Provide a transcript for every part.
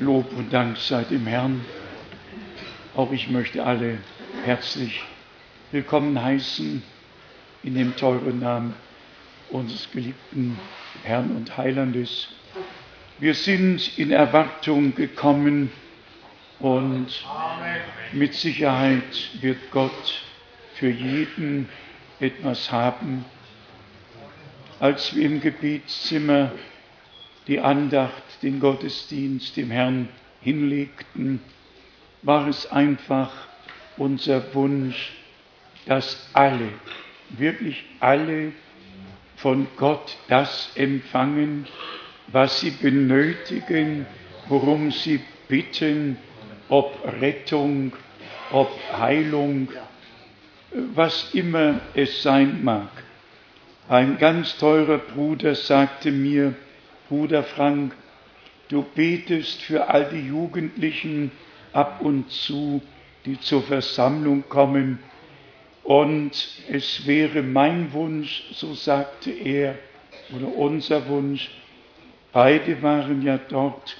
Lob und Dank sei dem Herrn. Auch ich möchte alle herzlich willkommen heißen in dem teuren Namen unseres geliebten Herrn und Heilandes. Wir sind in Erwartung gekommen und mit Sicherheit wird Gott für jeden etwas haben. Als wir im Gebetszimmer die Andacht, den Gottesdienst dem Herrn hinlegten, war es einfach unser Wunsch, dass alle, wirklich alle von Gott das empfangen, was sie benötigen, worum sie bitten, ob Rettung, ob Heilung, was immer es sein mag. Ein ganz teurer Bruder sagte mir, Bruder Frank, du betest für all die Jugendlichen ab und zu, die zur Versammlung kommen. Und es wäre mein Wunsch, so sagte er, oder unser Wunsch, beide waren ja dort,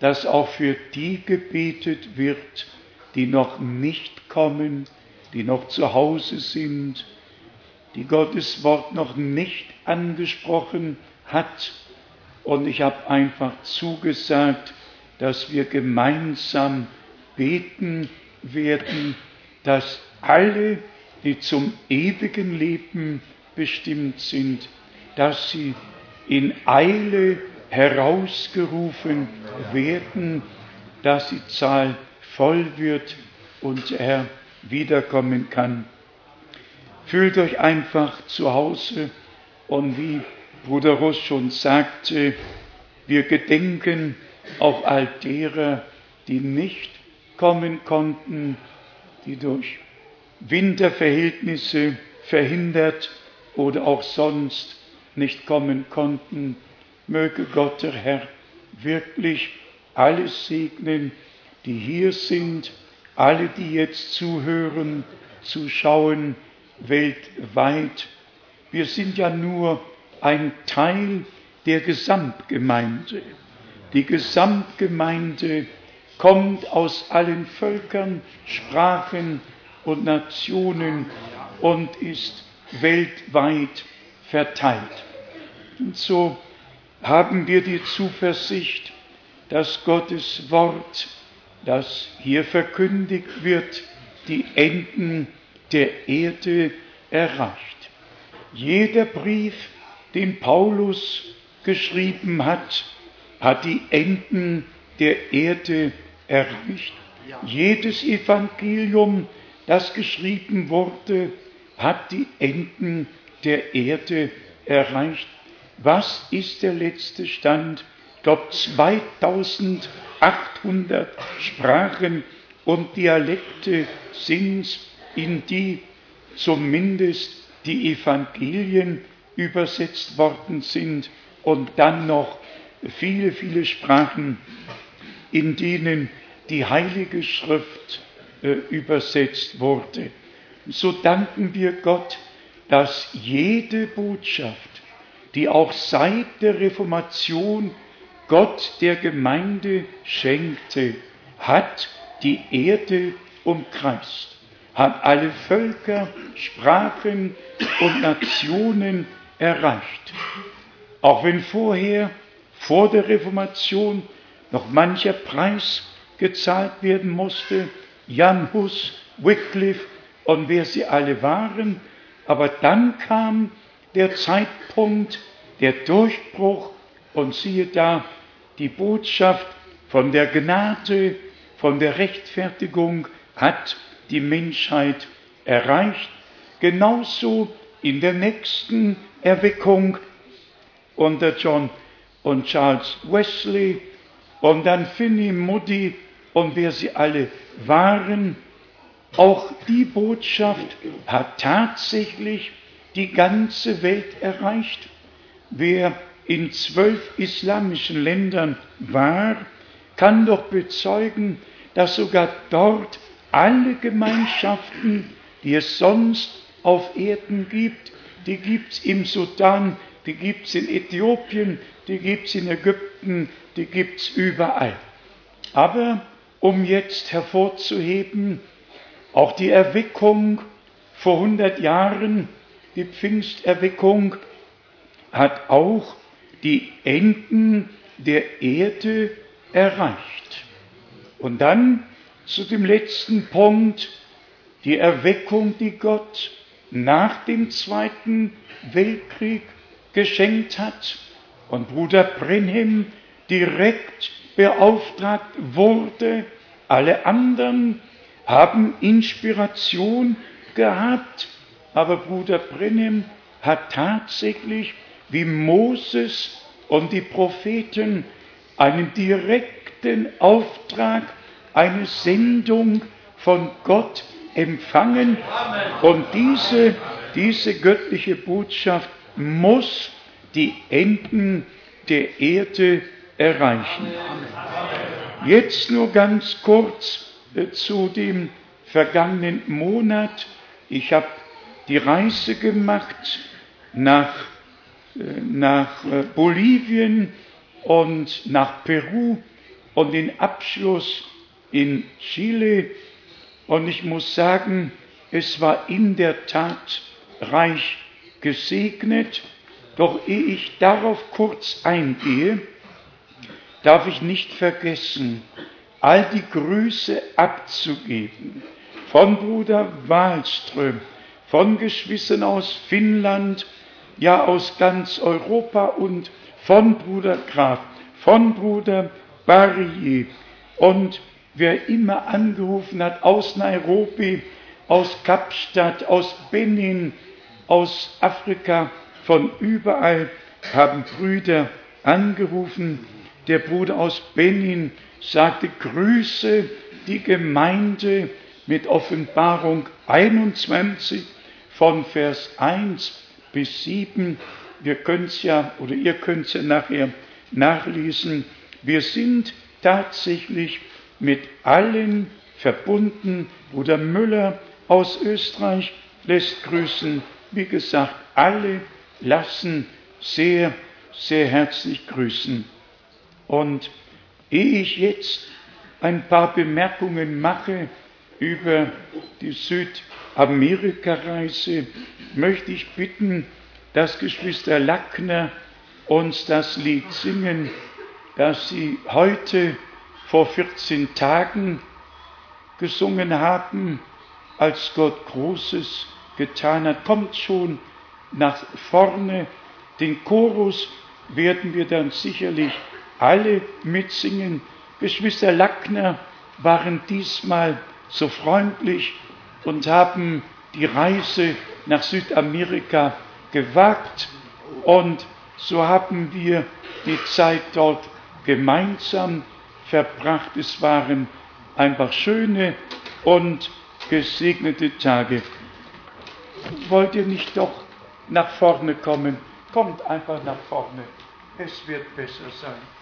dass auch für die gebetet wird, die noch nicht kommen, die noch zu Hause sind, die Gottes Wort noch nicht angesprochen hat und ich habe einfach zugesagt, dass wir gemeinsam beten werden, dass alle, die zum ewigen Leben bestimmt sind, dass sie in Eile herausgerufen werden, dass die Zahl voll wird und er wiederkommen kann. Fühlt euch einfach zu Hause und wie Bruder Ross schon sagte, wir gedenken auch all derer, die nicht kommen konnten, die durch Winterverhältnisse verhindert oder auch sonst nicht kommen konnten. Möge Gott der Herr wirklich alles segnen, die hier sind, alle, die jetzt zuhören, zuschauen, weltweit. Wir sind ja nur ein Teil der Gesamtgemeinde. Die Gesamtgemeinde kommt aus allen Völkern, Sprachen und Nationen und ist weltweit verteilt. Und so haben wir die Zuversicht, dass Gottes Wort, das hier verkündigt wird, die Enden der Erde erreicht. Jeder Brief den Paulus geschrieben hat, hat die Enden der Erde erreicht. Jedes Evangelium, das geschrieben wurde, hat die Enden der Erde erreicht. Was ist der letzte Stand? Ich glaube, 2800 Sprachen und Dialekte sind in die zumindest die Evangelien übersetzt worden sind und dann noch viele, viele Sprachen, in denen die Heilige Schrift äh, übersetzt wurde. So danken wir Gott, dass jede Botschaft, die auch seit der Reformation Gott der Gemeinde schenkte, hat die Erde umkreist, hat alle Völker, Sprachen und Nationen erreicht. Auch wenn vorher, vor der Reformation, noch mancher Preis gezahlt werden musste, Jan Hus, Wycliffe und wer sie alle waren, aber dann kam der Zeitpunkt, der Durchbruch und siehe da, die Botschaft von der Gnade, von der Rechtfertigung hat die Menschheit erreicht. Genauso in der nächsten Erweckung unter John und Charles Wesley und dann Finney Moody und wer sie alle waren. Auch die Botschaft hat tatsächlich die ganze Welt erreicht. Wer in zwölf islamischen Ländern war, kann doch bezeugen, dass sogar dort alle Gemeinschaften, die es sonst auf Erden gibt, die gibt es im Sudan, die gibt es in Äthiopien, die gibt es in Ägypten, die gibt es überall. Aber um jetzt hervorzuheben, auch die Erweckung vor 100 Jahren, die Pfingsterweckung, hat auch die Enden der Erde erreicht. Und dann zu dem letzten Punkt, die Erweckung, die Gott nach dem Zweiten Weltkrieg geschenkt hat und Bruder Brenhem direkt beauftragt wurde. Alle anderen haben Inspiration gehabt, aber Bruder Brenhem hat tatsächlich wie Moses und die Propheten einen direkten Auftrag, eine Sendung von Gott empfangen. Und diese, diese göttliche Botschaft muss die Enden der Erde erreichen. Jetzt nur ganz kurz äh, zu dem vergangenen Monat. Ich habe die Reise gemacht nach, äh, nach äh, Bolivien und nach Peru und den Abschluss in Chile. Und ich muss sagen, es war in der Tat reich gesegnet. Doch ehe ich darauf kurz eingehe, darf ich nicht vergessen, all die Grüße abzugeben von Bruder Wahlström, von Geschwistern aus Finnland, ja aus ganz Europa und von Bruder Graf, von Bruder Barrier und wer immer angerufen hat aus Nairobi, aus Kapstadt, aus Benin, aus Afrika, von überall haben Brüder angerufen. Der Bruder aus Benin sagte, grüße die Gemeinde mit Offenbarung 21 von Vers 1 bis 7. Wir können es ja, oder ihr könnt es ja nachher nachlesen. Wir sind tatsächlich mit allen verbunden. Bruder Müller aus Österreich lässt grüßen. Wie gesagt, alle lassen sehr, sehr herzlich grüßen. Und ehe ich jetzt ein paar Bemerkungen mache über die Südamerika-Reise, möchte ich bitten, dass Geschwister Lackner uns das Lied singen, das sie heute vor 14 Tagen gesungen haben, als Gott Großes getan hat. Kommt schon nach vorne. Den Chorus werden wir dann sicherlich alle mitsingen. Geschwister Lackner waren diesmal so freundlich und haben die Reise nach Südamerika gewagt und so haben wir die Zeit dort gemeinsam verbracht. Es waren einfach schöne und gesegnete Tage. Wollt ihr nicht doch nach vorne kommen? Kommt einfach nach vorne. Es wird besser sein.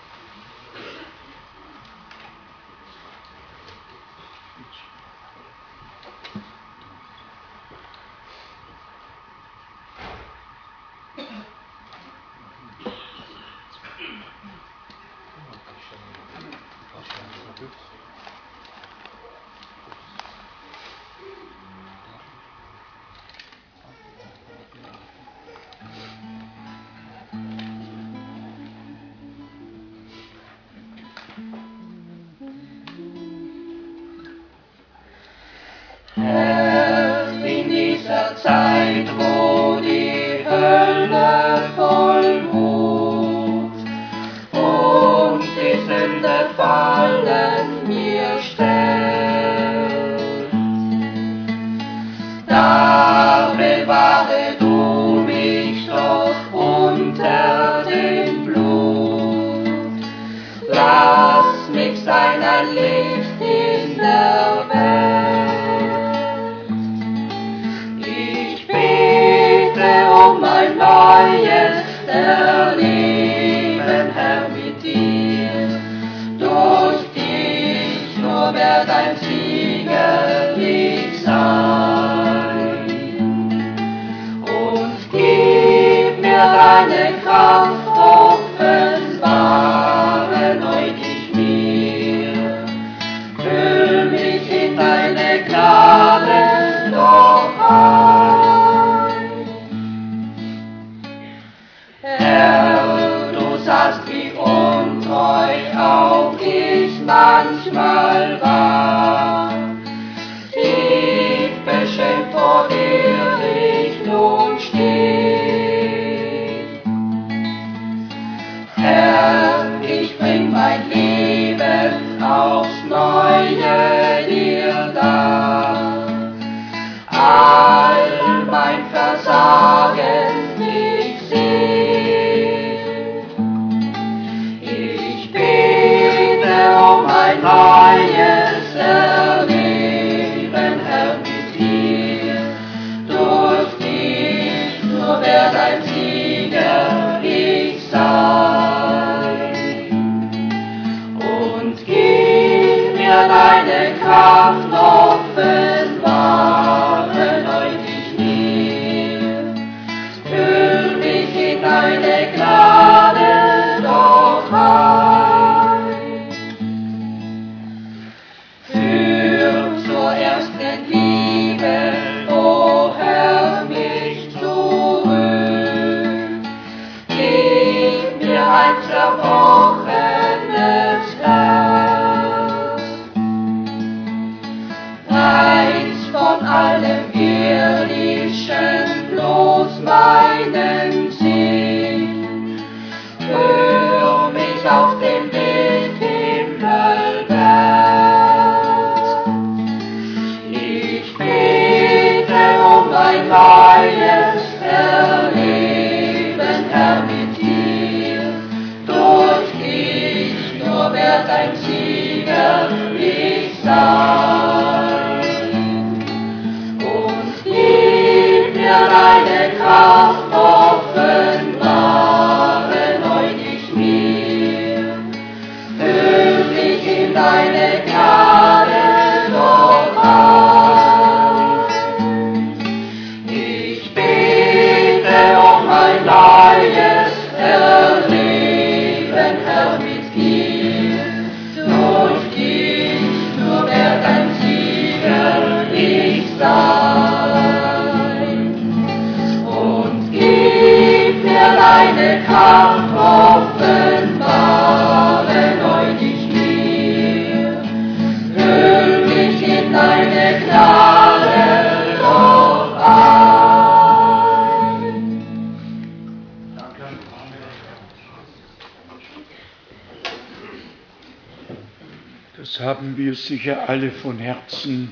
Alle von Herzen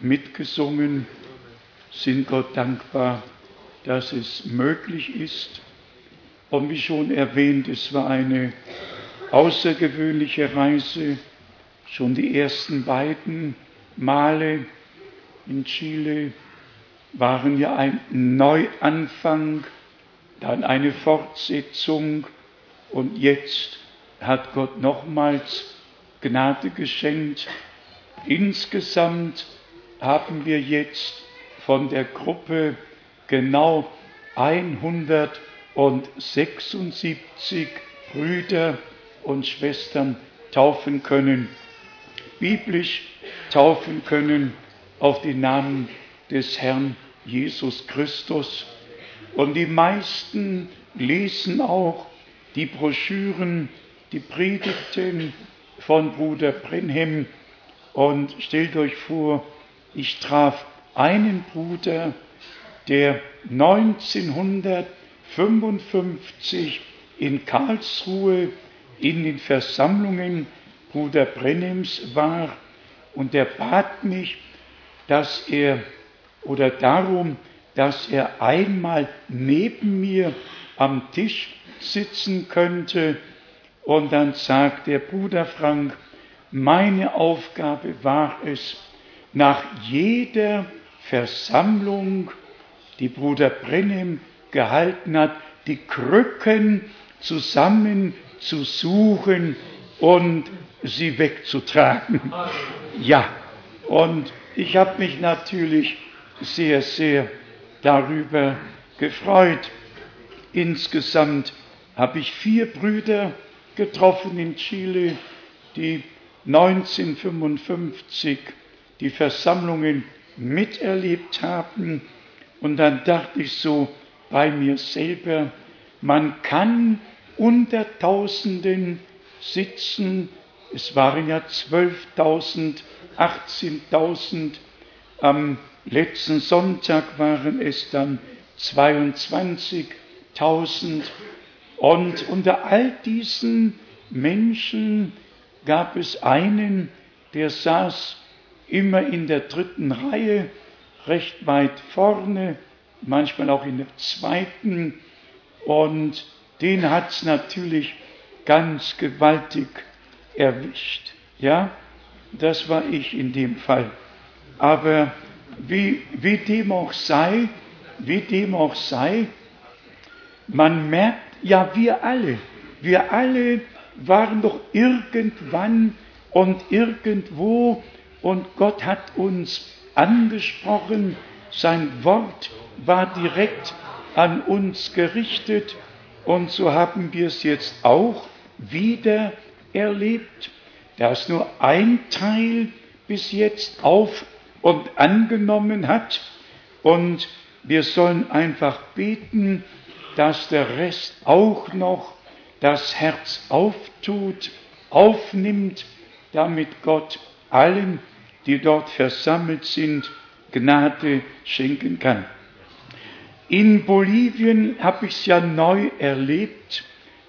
mitgesungen, sind Gott dankbar, dass es möglich ist. Und wie schon erwähnt, es war eine außergewöhnliche Reise. Schon die ersten beiden Male in Chile waren ja ein Neuanfang, dann eine Fortsetzung und jetzt hat Gott nochmals Gnade geschenkt. Insgesamt haben wir jetzt von der Gruppe genau 176 Brüder und Schwestern taufen können, biblisch taufen können auf den Namen des Herrn Jesus Christus. Und die meisten lesen auch die Broschüren, die Predigten von Bruder Brenhem. Und stellt euch vor, ich traf einen Bruder, der 1955 in Karlsruhe in den Versammlungen Bruder Brenhems war. Und er bat mich, dass er oder darum, dass er einmal neben mir am Tisch sitzen könnte. Und dann sagt der Bruder Frank, meine Aufgabe war es, nach jeder Versammlung, die Bruder Brennem gehalten hat, die Krücken zusammen zu suchen und sie wegzutragen. Ja, und ich habe mich natürlich sehr, sehr darüber gefreut. Insgesamt habe ich vier Brüder getroffen in Chile, die 1955 die Versammlungen miterlebt haben. Und dann dachte ich so bei mir selber, man kann unter Tausenden sitzen. Es waren ja 12.000, 18.000. Am letzten Sonntag waren es dann 22.000. Und unter all diesen Menschen gab es einen, der saß immer in der dritten Reihe, recht weit vorne manchmal auch in der zweiten. Und den hat es natürlich ganz gewaltig erwischt. Ja, das war ich in dem Fall. Aber wie, wie dem auch sei, wie dem auch sei, man merkt, ja, wir alle, wir alle waren doch irgendwann und irgendwo und Gott hat uns angesprochen, sein Wort war direkt an uns gerichtet und so haben wir es jetzt auch wieder erlebt. Da ist nur ein Teil bis jetzt auf und angenommen hat und wir sollen einfach beten, dass der Rest auch noch das Herz auftut, aufnimmt, damit Gott allen, die dort versammelt sind, Gnade schenken kann. In Bolivien habe ich es ja neu erlebt,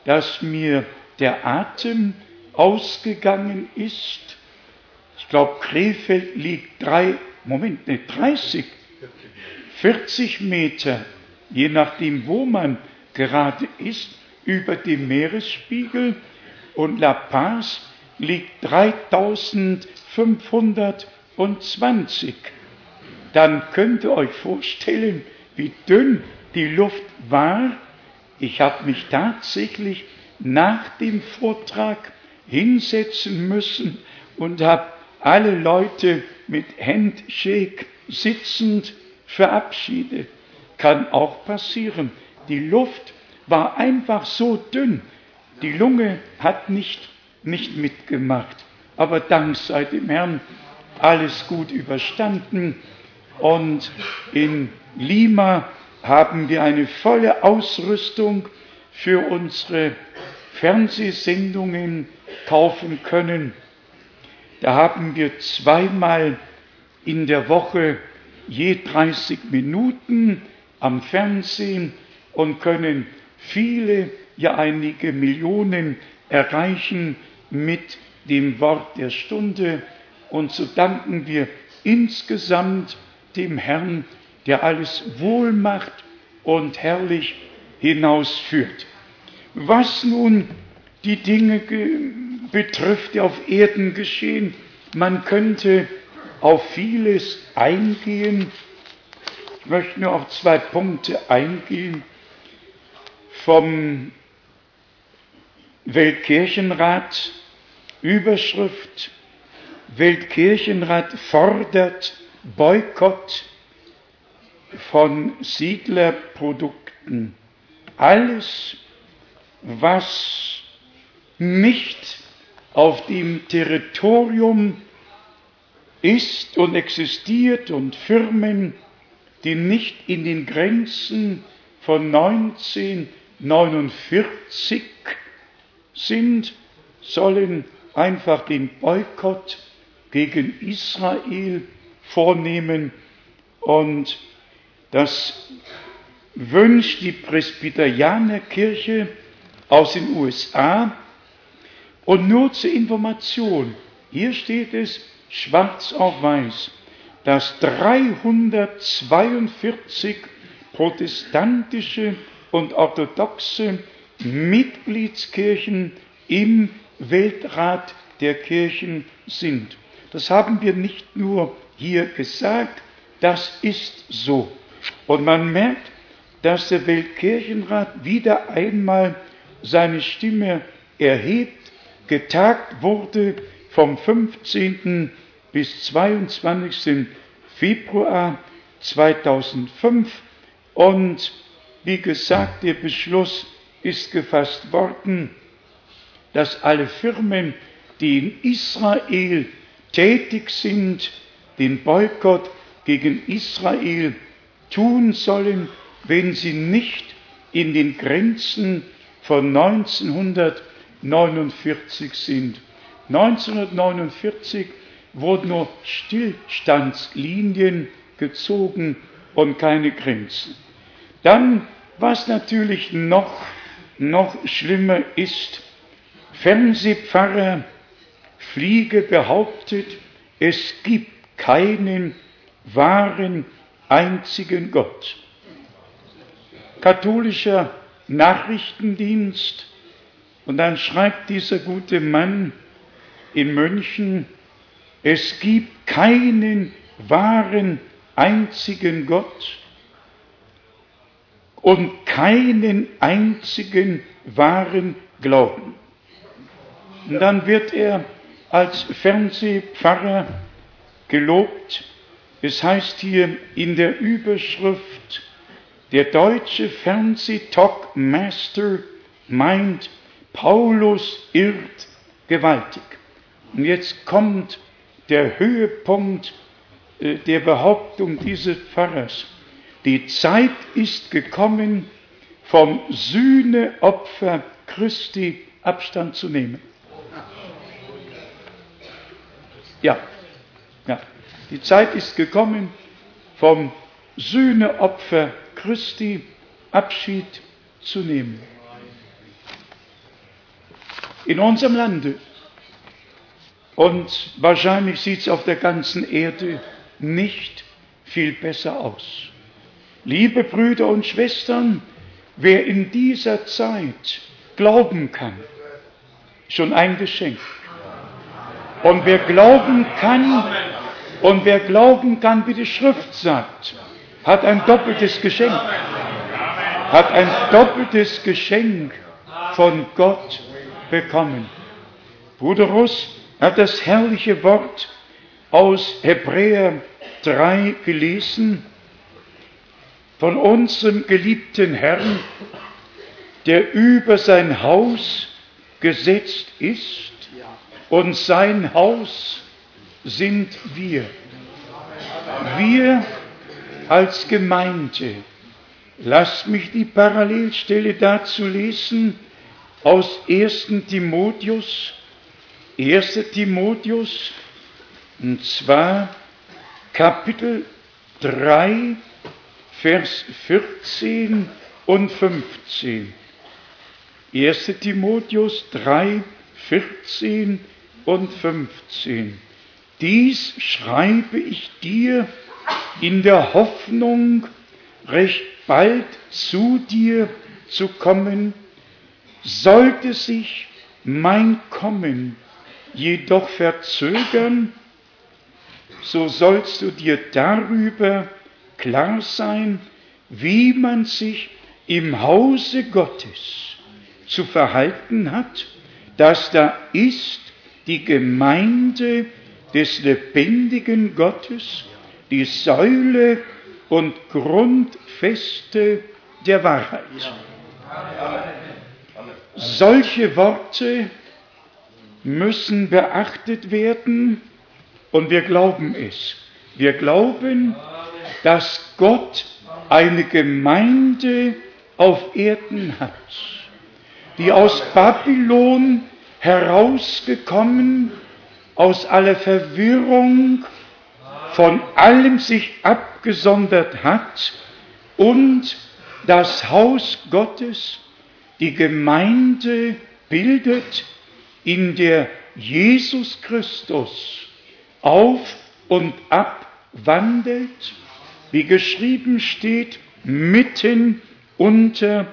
dass mir der Atem ausgegangen ist. Ich glaube, Krefeld liegt drei, Moment, ne, 30, 40 Meter, je nachdem, wo man gerade ist, über dem Meeresspiegel und La Paz liegt 3520. Dann könnt ihr euch vorstellen, wie dünn die Luft war. Ich habe mich tatsächlich nach dem Vortrag hinsetzen müssen und habe alle Leute mit Handshake sitzend verabschiedet. Kann auch passieren. Die Luft war einfach so dünn. Die Lunge hat nicht, nicht mitgemacht. Aber dank sei dem Herrn alles gut überstanden. Und in Lima haben wir eine volle Ausrüstung für unsere Fernsehsendungen kaufen können. Da haben wir zweimal in der Woche je 30 Minuten am Fernsehen und können viele, ja einige Millionen erreichen mit dem Wort der Stunde. Und so danken wir insgesamt dem Herrn, der alles wohl macht und herrlich hinausführt. Was nun die Dinge betrifft, die auf Erden geschehen, man könnte auf vieles eingehen. Ich möchte nur auf zwei Punkte eingehen vom Weltkirchenrat, Überschrift, Weltkirchenrat fordert Boykott von Siedlerprodukten. Alles, was nicht auf dem Territorium ist und existiert und Firmen, die nicht in den Grenzen von 19 49 sind, sollen einfach den Boykott gegen Israel vornehmen und das wünscht die Presbyterianerkirche aus den USA. Und nur zur Information, hier steht es schwarz auf weiß, dass 342 protestantische und orthodoxe Mitgliedskirchen im Weltrat der Kirchen sind. Das haben wir nicht nur hier gesagt, das ist so. Und man merkt, dass der Weltkirchenrat wieder einmal seine Stimme erhebt. Getagt wurde vom 15. bis 22. Februar 2005 und wie gesagt, der Beschluss ist gefasst worden, dass alle Firmen, die in Israel tätig sind, den Boykott gegen Israel tun sollen, wenn sie nicht in den Grenzen von 1949 sind. 1949 wurden nur Stillstandslinien gezogen und keine Grenzen. Dann was natürlich noch, noch schlimmer ist, Fernsehpfarrer Fliege behauptet, es gibt keinen wahren einzigen Gott. katholischer Nachrichtendienst. Und dann schreibt dieser gute Mann in München, es gibt keinen wahren einzigen Gott und keinen einzigen wahren Glauben. Und dann wird er als Fernsehpfarrer gelobt. Es heißt hier in der Überschrift, der deutsche Fernsehtalkmaster meint, Paulus irrt gewaltig. Und jetzt kommt der Höhepunkt äh, der Behauptung dieses Pfarrers. Die Zeit ist gekommen, vom Sühneopfer Christi Abstand zu nehmen. Ja, ja. Die Zeit ist gekommen, vom Sühneopfer Christi Abschied zu nehmen. In unserem Lande und wahrscheinlich sieht es auf der ganzen Erde nicht viel besser aus. Liebe Brüder und Schwestern, wer in dieser Zeit glauben kann, schon ein Geschenk. Und wer glauben kann, und wer glauben kann, wie die Schrift sagt, hat ein doppeltes Geschenk. Hat ein doppeltes Geschenk von Gott bekommen. Bruder Russ hat das herrliche Wort aus Hebräer 3 gelesen von unserem geliebten Herrn, der über sein Haus gesetzt ist und sein Haus sind wir. Wir als Gemeinde. Lasst mich die Parallelstelle dazu lesen aus 1. Timotheus, 1. Timotheus, und zwar Kapitel 3, Vers 14 und 15. 1. Timotheus 3, 14 und 15. Dies schreibe ich dir in der Hoffnung, recht bald zu dir zu kommen, sollte sich mein Kommen jedoch verzögern, so sollst du dir darüber klar sein, wie man sich im Hause Gottes zu verhalten hat, dass da ist die Gemeinde des lebendigen Gottes, die Säule und Grundfeste der Wahrheit. Solche Worte müssen beachtet werden und wir glauben es. Wir glauben, dass Gott eine Gemeinde auf Erden hat, die aus Babylon herausgekommen, aus aller Verwirrung, von allem sich abgesondert hat und das Haus Gottes, die Gemeinde bildet, in der Jesus Christus auf und ab wandelt, wie geschrieben steht, mitten unter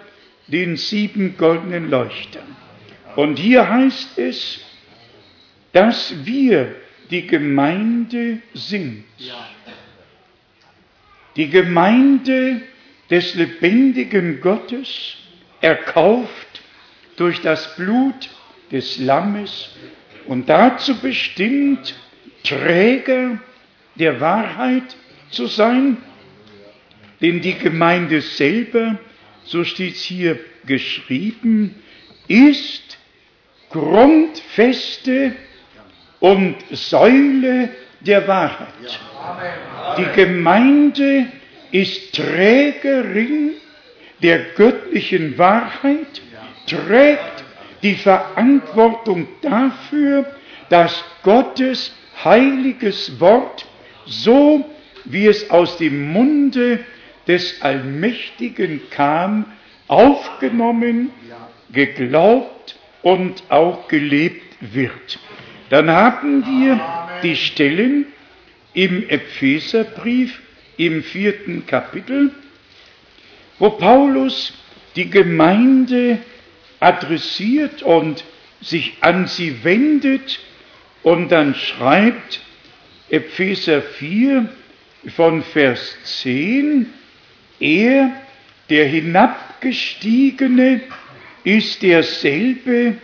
den sieben goldenen Leuchtern. Und hier heißt es, dass wir die Gemeinde sind. Die Gemeinde des lebendigen Gottes, erkauft durch das Blut des Lammes und dazu bestimmt, Träger der Wahrheit zu sein, denn die Gemeinde selber, so steht es hier geschrieben, ist grundfeste und Säule der Wahrheit. Die Gemeinde ist Trägerin der göttlichen Wahrheit, trägt die Verantwortung dafür, dass Gottes heiliges Wort, so wie es aus dem Munde des Allmächtigen kam, aufgenommen, geglaubt und auch gelebt wird. Dann haben wir die Stellen im Epheserbrief im vierten Kapitel, wo Paulus die Gemeinde adressiert und sich an sie wendet und dann schreibt Epheser 4 von Vers 10, er, der Hinabgestiegene, ist derselbe,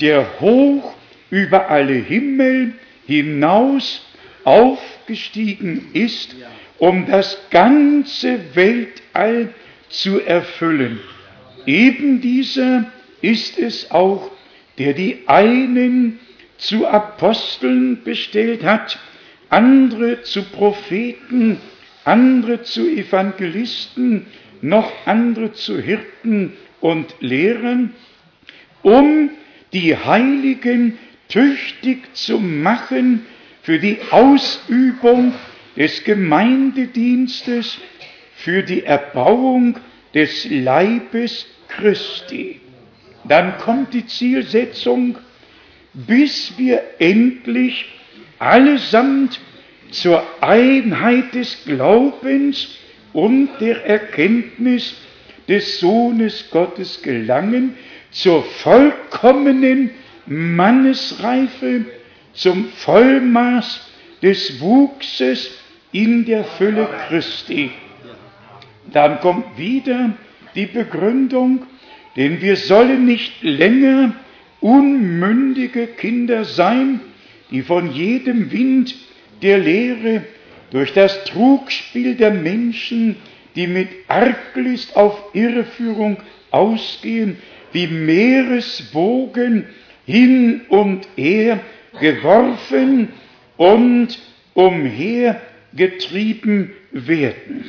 der hoch über alle Himmel hinaus aufgestiegen ist, um das ganze Weltall zu erfüllen. Eben dieser ist es auch, der die einen zu Aposteln bestellt hat, andere zu Propheten, andere zu Evangelisten, noch andere zu Hirten und Lehrern, um die Heiligen tüchtig zu machen für die Ausübung des Gemeindedienstes, für die Erbauung des Leibes Christi. Dann kommt die Zielsetzung, bis wir endlich allesamt zur Einheit des Glaubens und der Erkenntnis des Sohnes Gottes gelangen, zur vollkommenen Mannesreife, zum Vollmaß des Wuchses in der Fülle Christi. Dann kommt wieder die Begründung, denn wir sollen nicht länger unmündige Kinder sein, die von jedem Wind der Lehre durch das Trugspiel der Menschen, die mit Arglist auf Irreführung ausgehen, wie Meereswogen hin und her geworfen und umhergetrieben werden.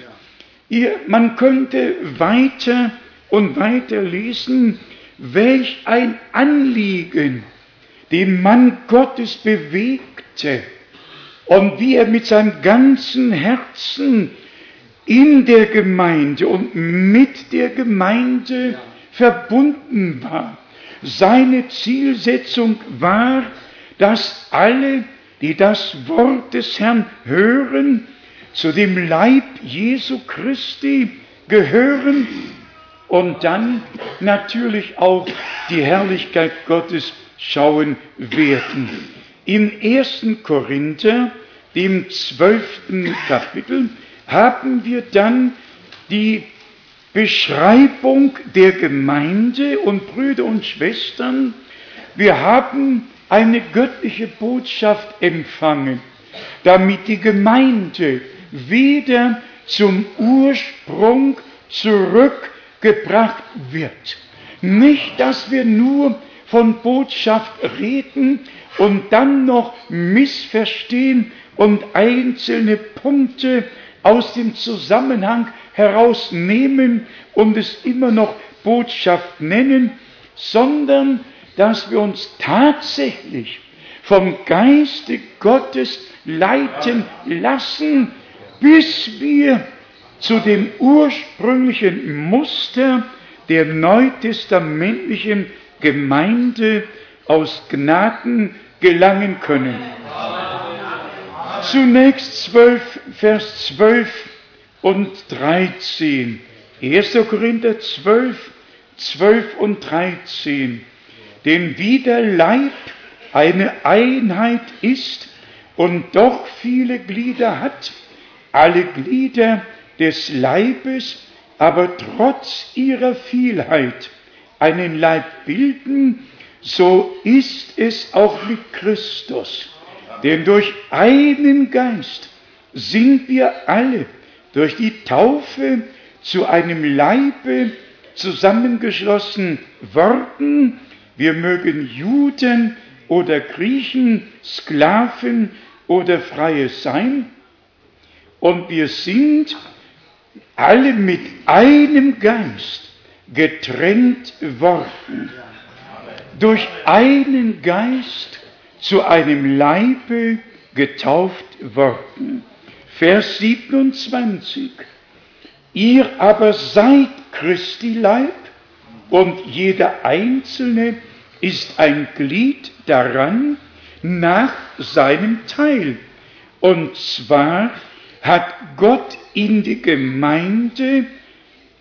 Ihr, man könnte weiter und weiter lesen, welch ein Anliegen den Mann Gottes bewegte und wie er mit seinem ganzen Herzen in der Gemeinde und mit der Gemeinde verbunden war. Seine Zielsetzung war, dass alle, die das Wort des Herrn hören, zu dem Leib Jesu Christi gehören und dann natürlich auch die Herrlichkeit Gottes schauen werden. Im ersten Korinther, dem zwölften Kapitel, haben wir dann die Beschreibung der Gemeinde und Brüder und Schwestern. Wir haben eine göttliche Botschaft empfangen, damit die Gemeinde wieder zum Ursprung zurückgebracht wird. Nicht, dass wir nur von Botschaft reden und dann noch missverstehen und einzelne Punkte aus dem Zusammenhang herausnehmen und es immer noch Botschaft nennen, sondern dass wir uns tatsächlich vom Geiste Gottes leiten lassen, bis wir zu dem ursprünglichen Muster der neutestamentlichen Gemeinde aus Gnaden gelangen können. Zunächst 12, Vers 12 und 13. 1. Korinther 12, 12 und 13. Denn wie der Leib eine Einheit ist und doch viele Glieder hat, alle Glieder des Leibes aber trotz ihrer Vielheit einen Leib bilden, so ist es auch mit Christus. Denn durch einen Geist sind wir alle durch die Taufe zu einem Leibe zusammengeschlossen worden. Wir mögen Juden oder Griechen, Sklaven oder Freie sein. Und wir sind alle mit einem Geist getrennt worden. Durch einen Geist zu einem Leibe getauft worden. Vers 27. Ihr aber seid Christi Leib und jeder Einzelne ist ein Glied daran nach seinem Teil. Und zwar hat Gott in die Gemeinde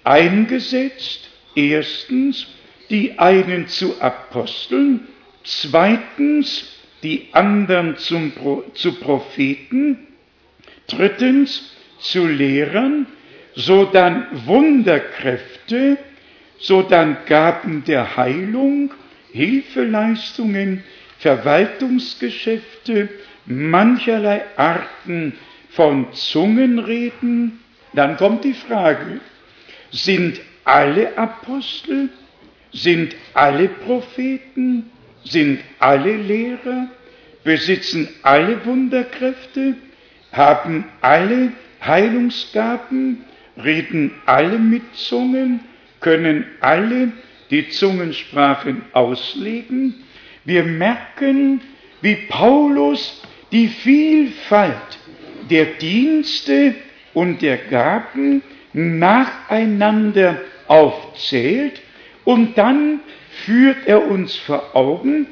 eingesetzt, erstens die einen zu Aposteln, zweitens die anderen zum, zu Propheten, drittens zu Lehrern, so dann Wunderkräfte, so dann Gaben der Heilung, Hilfeleistungen, Verwaltungsgeschäfte, mancherlei Arten von Zungenreden. Dann kommt die Frage, sind alle Apostel, sind alle Propheten, sind alle Lehrer, besitzen alle Wunderkräfte, haben alle Heilungsgaben, reden alle mit Zungen, können alle die Zungensprachen auslegen. Wir merken, wie Paulus die Vielfalt der Dienste und der Gaben nacheinander aufzählt und dann führt er uns vor Augen,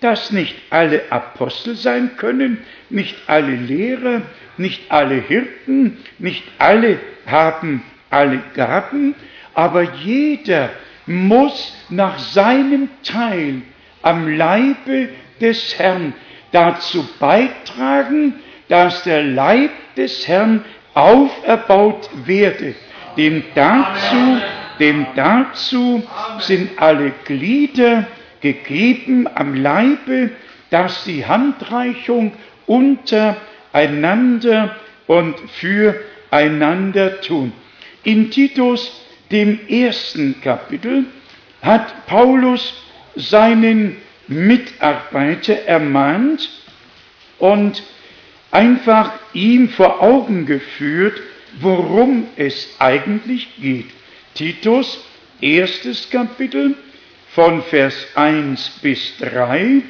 dass nicht alle Apostel sein können, nicht alle Lehrer, nicht alle Hirten, nicht alle haben alle Gaben, aber jeder muss nach seinem Teil am Leibe des Herrn dazu beitragen, dass der Leib des Herrn auferbaut werde. Denn dazu, denn dazu sind alle Glieder gegeben am Leibe, dass die Handreichung untereinander und füreinander tun. In Titus, dem ersten Kapitel, hat Paulus seinen Mitarbeiter ermahnt und einfach ihm vor Augen geführt, worum es eigentlich geht. Titus, erstes Kapitel von Vers 1 bis 3.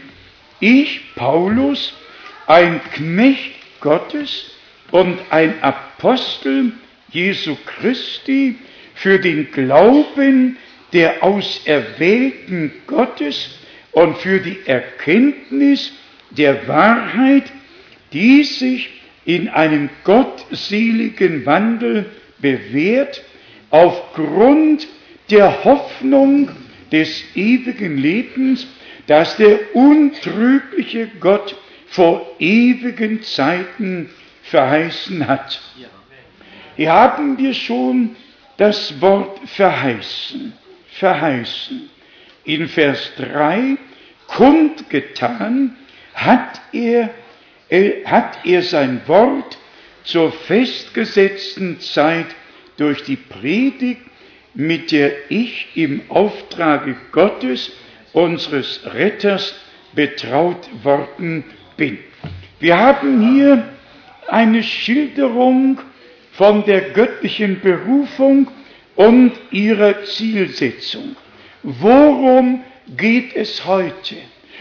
Ich, Paulus, ein Knecht Gottes und ein Apostel Jesu Christi für den Glauben der Auserwählten Gottes und für die Erkenntnis der Wahrheit, die sich in einem gottseligen Wandel bewährt, aufgrund der Hoffnung des ewigen Lebens, das der untrügliche Gott vor ewigen Zeiten verheißen hat. Hier haben wir schon das Wort verheißen, verheißen. In Vers 3 kundgetan hat er hat er sein Wort zur festgesetzten Zeit durch die Predigt, mit der ich im Auftrage Gottes, unseres Retters, betraut worden bin. Wir haben hier eine Schilderung von der göttlichen Berufung und ihrer Zielsetzung. Worum geht es heute?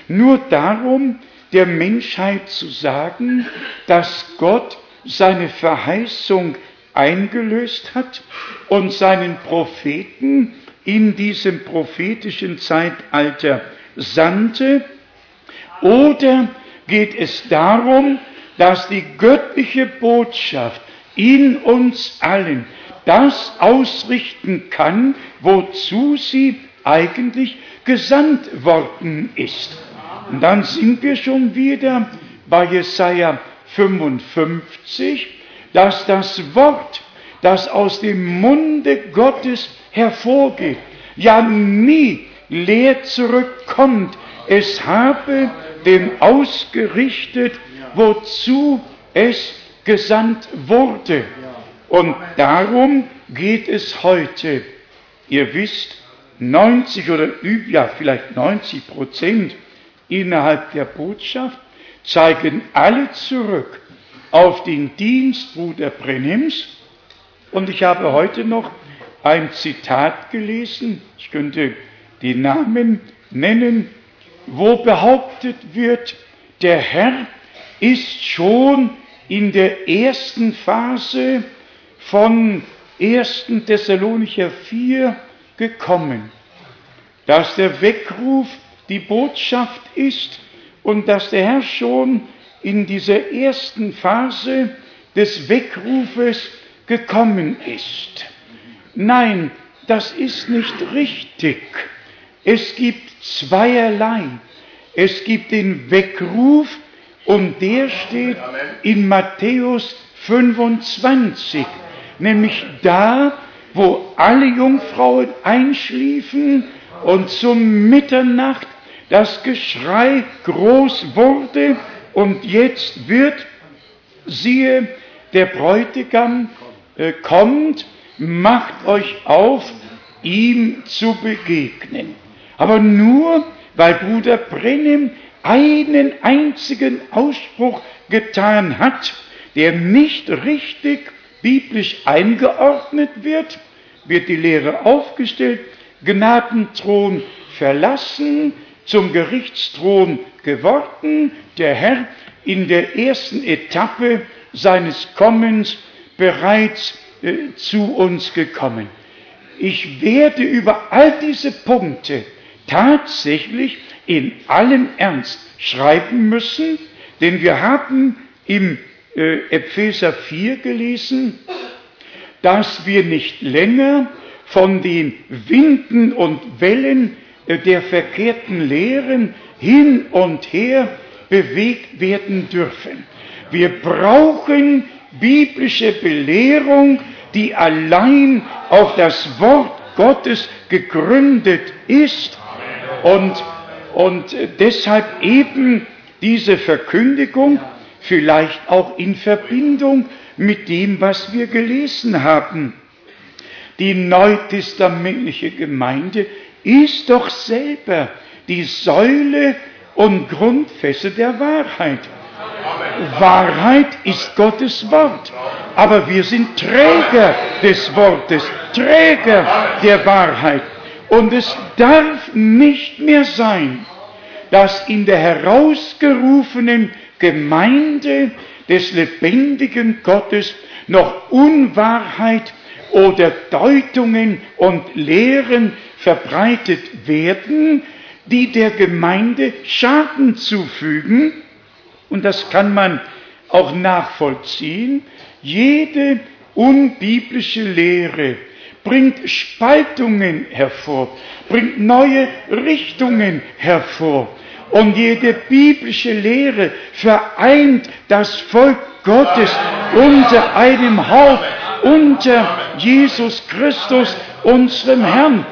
Nur darum, der Menschheit zu sagen, dass Gott seine Verheißung eingelöst hat und seinen Propheten in diesem prophetischen Zeitalter sandte? Oder geht es darum, dass die göttliche Botschaft in uns allen das ausrichten kann, wozu sie eigentlich gesandt worden ist? Und dann sind wir schon wieder bei Jesaja 55, dass das Wort, das aus dem Munde Gottes hervorgeht, ja nie leer zurückkommt. Es habe den ausgerichtet, wozu es gesandt wurde. Und darum geht es heute. Ihr wisst, 90 oder ja, vielleicht 90 Prozent innerhalb der Botschaft zeigen alle zurück auf den Dienst Bruder Brennims. Und ich habe heute noch ein Zitat gelesen, ich könnte die Namen nennen, wo behauptet wird, der Herr ist schon in der ersten Phase von 1. Thessalonicher 4 gekommen, dass der Weckruf die Botschaft ist und dass der Herr schon in dieser ersten Phase des Weckrufes gekommen ist. Nein, das ist nicht richtig. Es gibt zweierlei. Es gibt den Weckruf und der steht in Matthäus 25, nämlich da, wo alle Jungfrauen einschliefen und zum Mitternacht das Geschrei groß wurde und jetzt wird, siehe, der Bräutigam äh, kommt, macht euch auf, ihm zu begegnen. Aber nur, weil Bruder Brennem einen einzigen Ausspruch getan hat, der nicht richtig biblisch eingeordnet wird, wird die Lehre aufgestellt, Gnadenthron verlassen, zum Gerichtsthron geworden, der Herr in der ersten Etappe seines Kommens bereits äh, zu uns gekommen. Ich werde über all diese Punkte tatsächlich in allem Ernst schreiben müssen, denn wir haben im äh, Epheser 4 gelesen, dass wir nicht länger von den Winden und Wellen der verkehrten Lehren hin und her bewegt werden dürfen. Wir brauchen biblische Belehrung, die allein auf das Wort Gottes gegründet ist und, und deshalb eben diese Verkündigung vielleicht auch in Verbindung mit dem, was wir gelesen haben. Die neutestamentliche Gemeinde ist doch selber die Säule und Grundfeste der Wahrheit. Wahrheit ist Gottes Wort. Aber wir sind Träger des Wortes, Träger der Wahrheit. Und es darf nicht mehr sein, dass in der herausgerufenen Gemeinde des lebendigen Gottes noch Unwahrheit oder Deutungen und Lehren verbreitet werden, die der Gemeinde Schaden zufügen. Und das kann man auch nachvollziehen. Jede unbiblische Lehre bringt Spaltungen hervor, bringt neue Richtungen hervor. Und jede biblische Lehre vereint das Volk Gottes unter einem Haupt, unter Jesus Christus, unserem Herrn.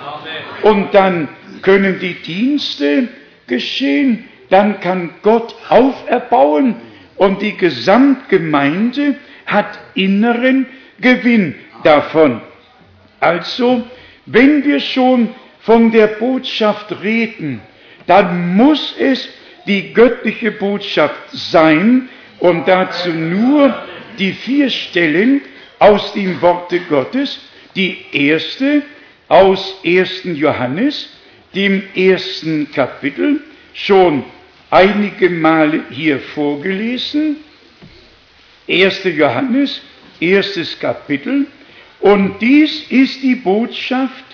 Und dann können die Dienste geschehen, dann kann Gott auferbauen und die Gesamtgemeinde hat inneren Gewinn davon. Also, wenn wir schon von der Botschaft reden, dann muss es die göttliche Botschaft sein und dazu nur die vier Stellen aus dem Worte Gottes. Die erste aus 1. Johannes, dem ersten Kapitel, schon einige Male hier vorgelesen. 1. Johannes, erstes Kapitel. Und dies ist die Botschaft,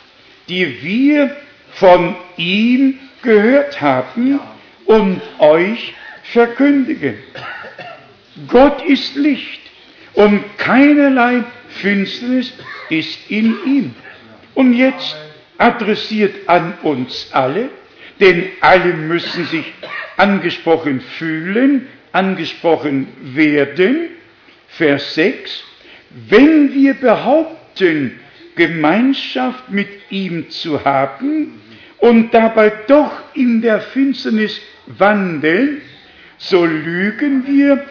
die wir von ihm gehört haben und euch verkündigen. Gott ist Licht und keinerlei Finsternis ist in ihm. Und jetzt adressiert an uns alle, denn alle müssen sich angesprochen fühlen, angesprochen werden. Vers 6. Wenn wir behaupten, Gemeinschaft mit ihm zu haben und dabei doch in der Finsternis wandeln, so lügen wir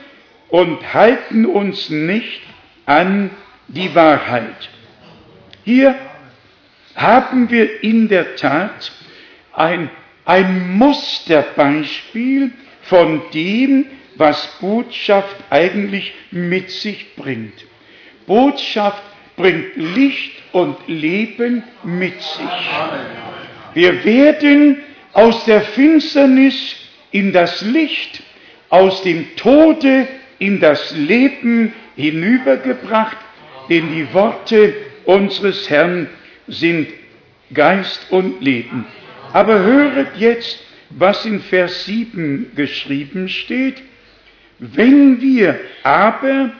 und halten uns nicht an die Wahrheit. Hier haben wir in der Tat ein, ein Musterbeispiel von dem, was Botschaft eigentlich mit sich bringt. Botschaft bringt Licht und Leben mit sich. Wir werden aus der Finsternis in das Licht, aus dem Tode in das Leben hinübergebracht, denn die Worte unseres Herrn sind Geist und Leben. Aber höret jetzt, was in Vers 7 geschrieben steht. Wenn wir aber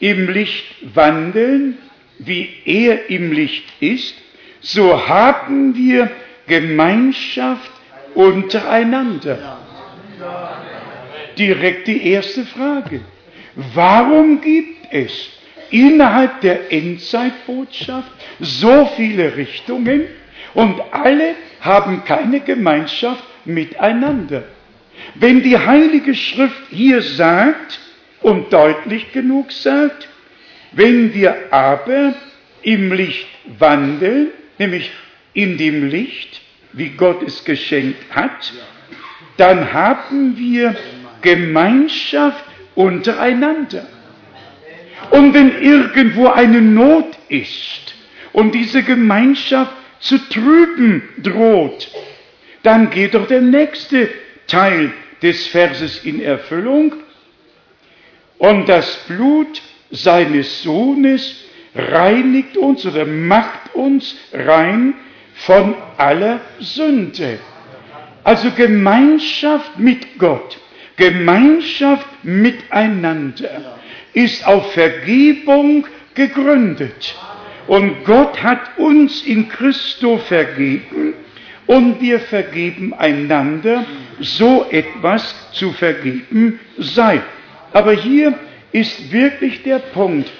im Licht wandeln, wie er im Licht ist, so haben wir Gemeinschaft untereinander. Direkt die erste Frage. Warum gibt es innerhalb der Endzeitbotschaft so viele Richtungen und alle haben keine Gemeinschaft miteinander? Wenn die Heilige Schrift hier sagt und deutlich genug sagt, wenn wir aber im Licht wandeln, nämlich in dem Licht, wie Gott es geschenkt hat, dann haben wir Gemeinschaft untereinander. Und wenn irgendwo eine Not ist und diese Gemeinschaft zu trüben droht, dann geht doch der nächste Teil des Verses in Erfüllung. Und das Blut seines Sohnes reinigt uns oder macht uns rein von aller Sünde. Also Gemeinschaft mit Gott, Gemeinschaft miteinander ist auf Vergebung gegründet. Und Gott hat uns in Christo vergeben und wir vergeben einander, so etwas zu vergeben sei. Aber hier ist wirklich der Punkt,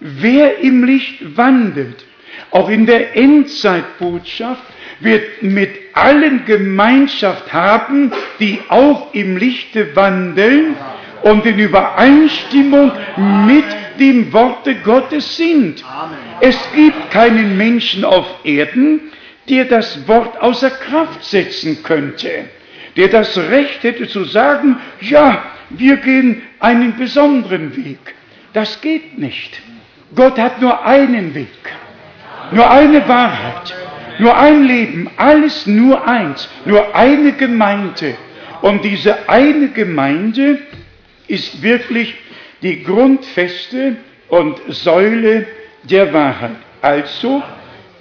wer im Licht wandelt, auch in der Endzeitbotschaft, wird mit allen Gemeinschaft haben, die auch im Lichte wandeln und in Übereinstimmung mit dem Worte Gottes sind. Es gibt keinen Menschen auf Erden, der das Wort außer Kraft setzen könnte, der das Recht hätte zu sagen, ja, wir gehen einen besonderen Weg. Das geht nicht. Gott hat nur einen Weg, nur eine Wahrheit, nur ein Leben, alles nur eins, nur eine Gemeinde. Und diese eine Gemeinde ist wirklich die Grundfeste und Säule der Wahrheit. Also,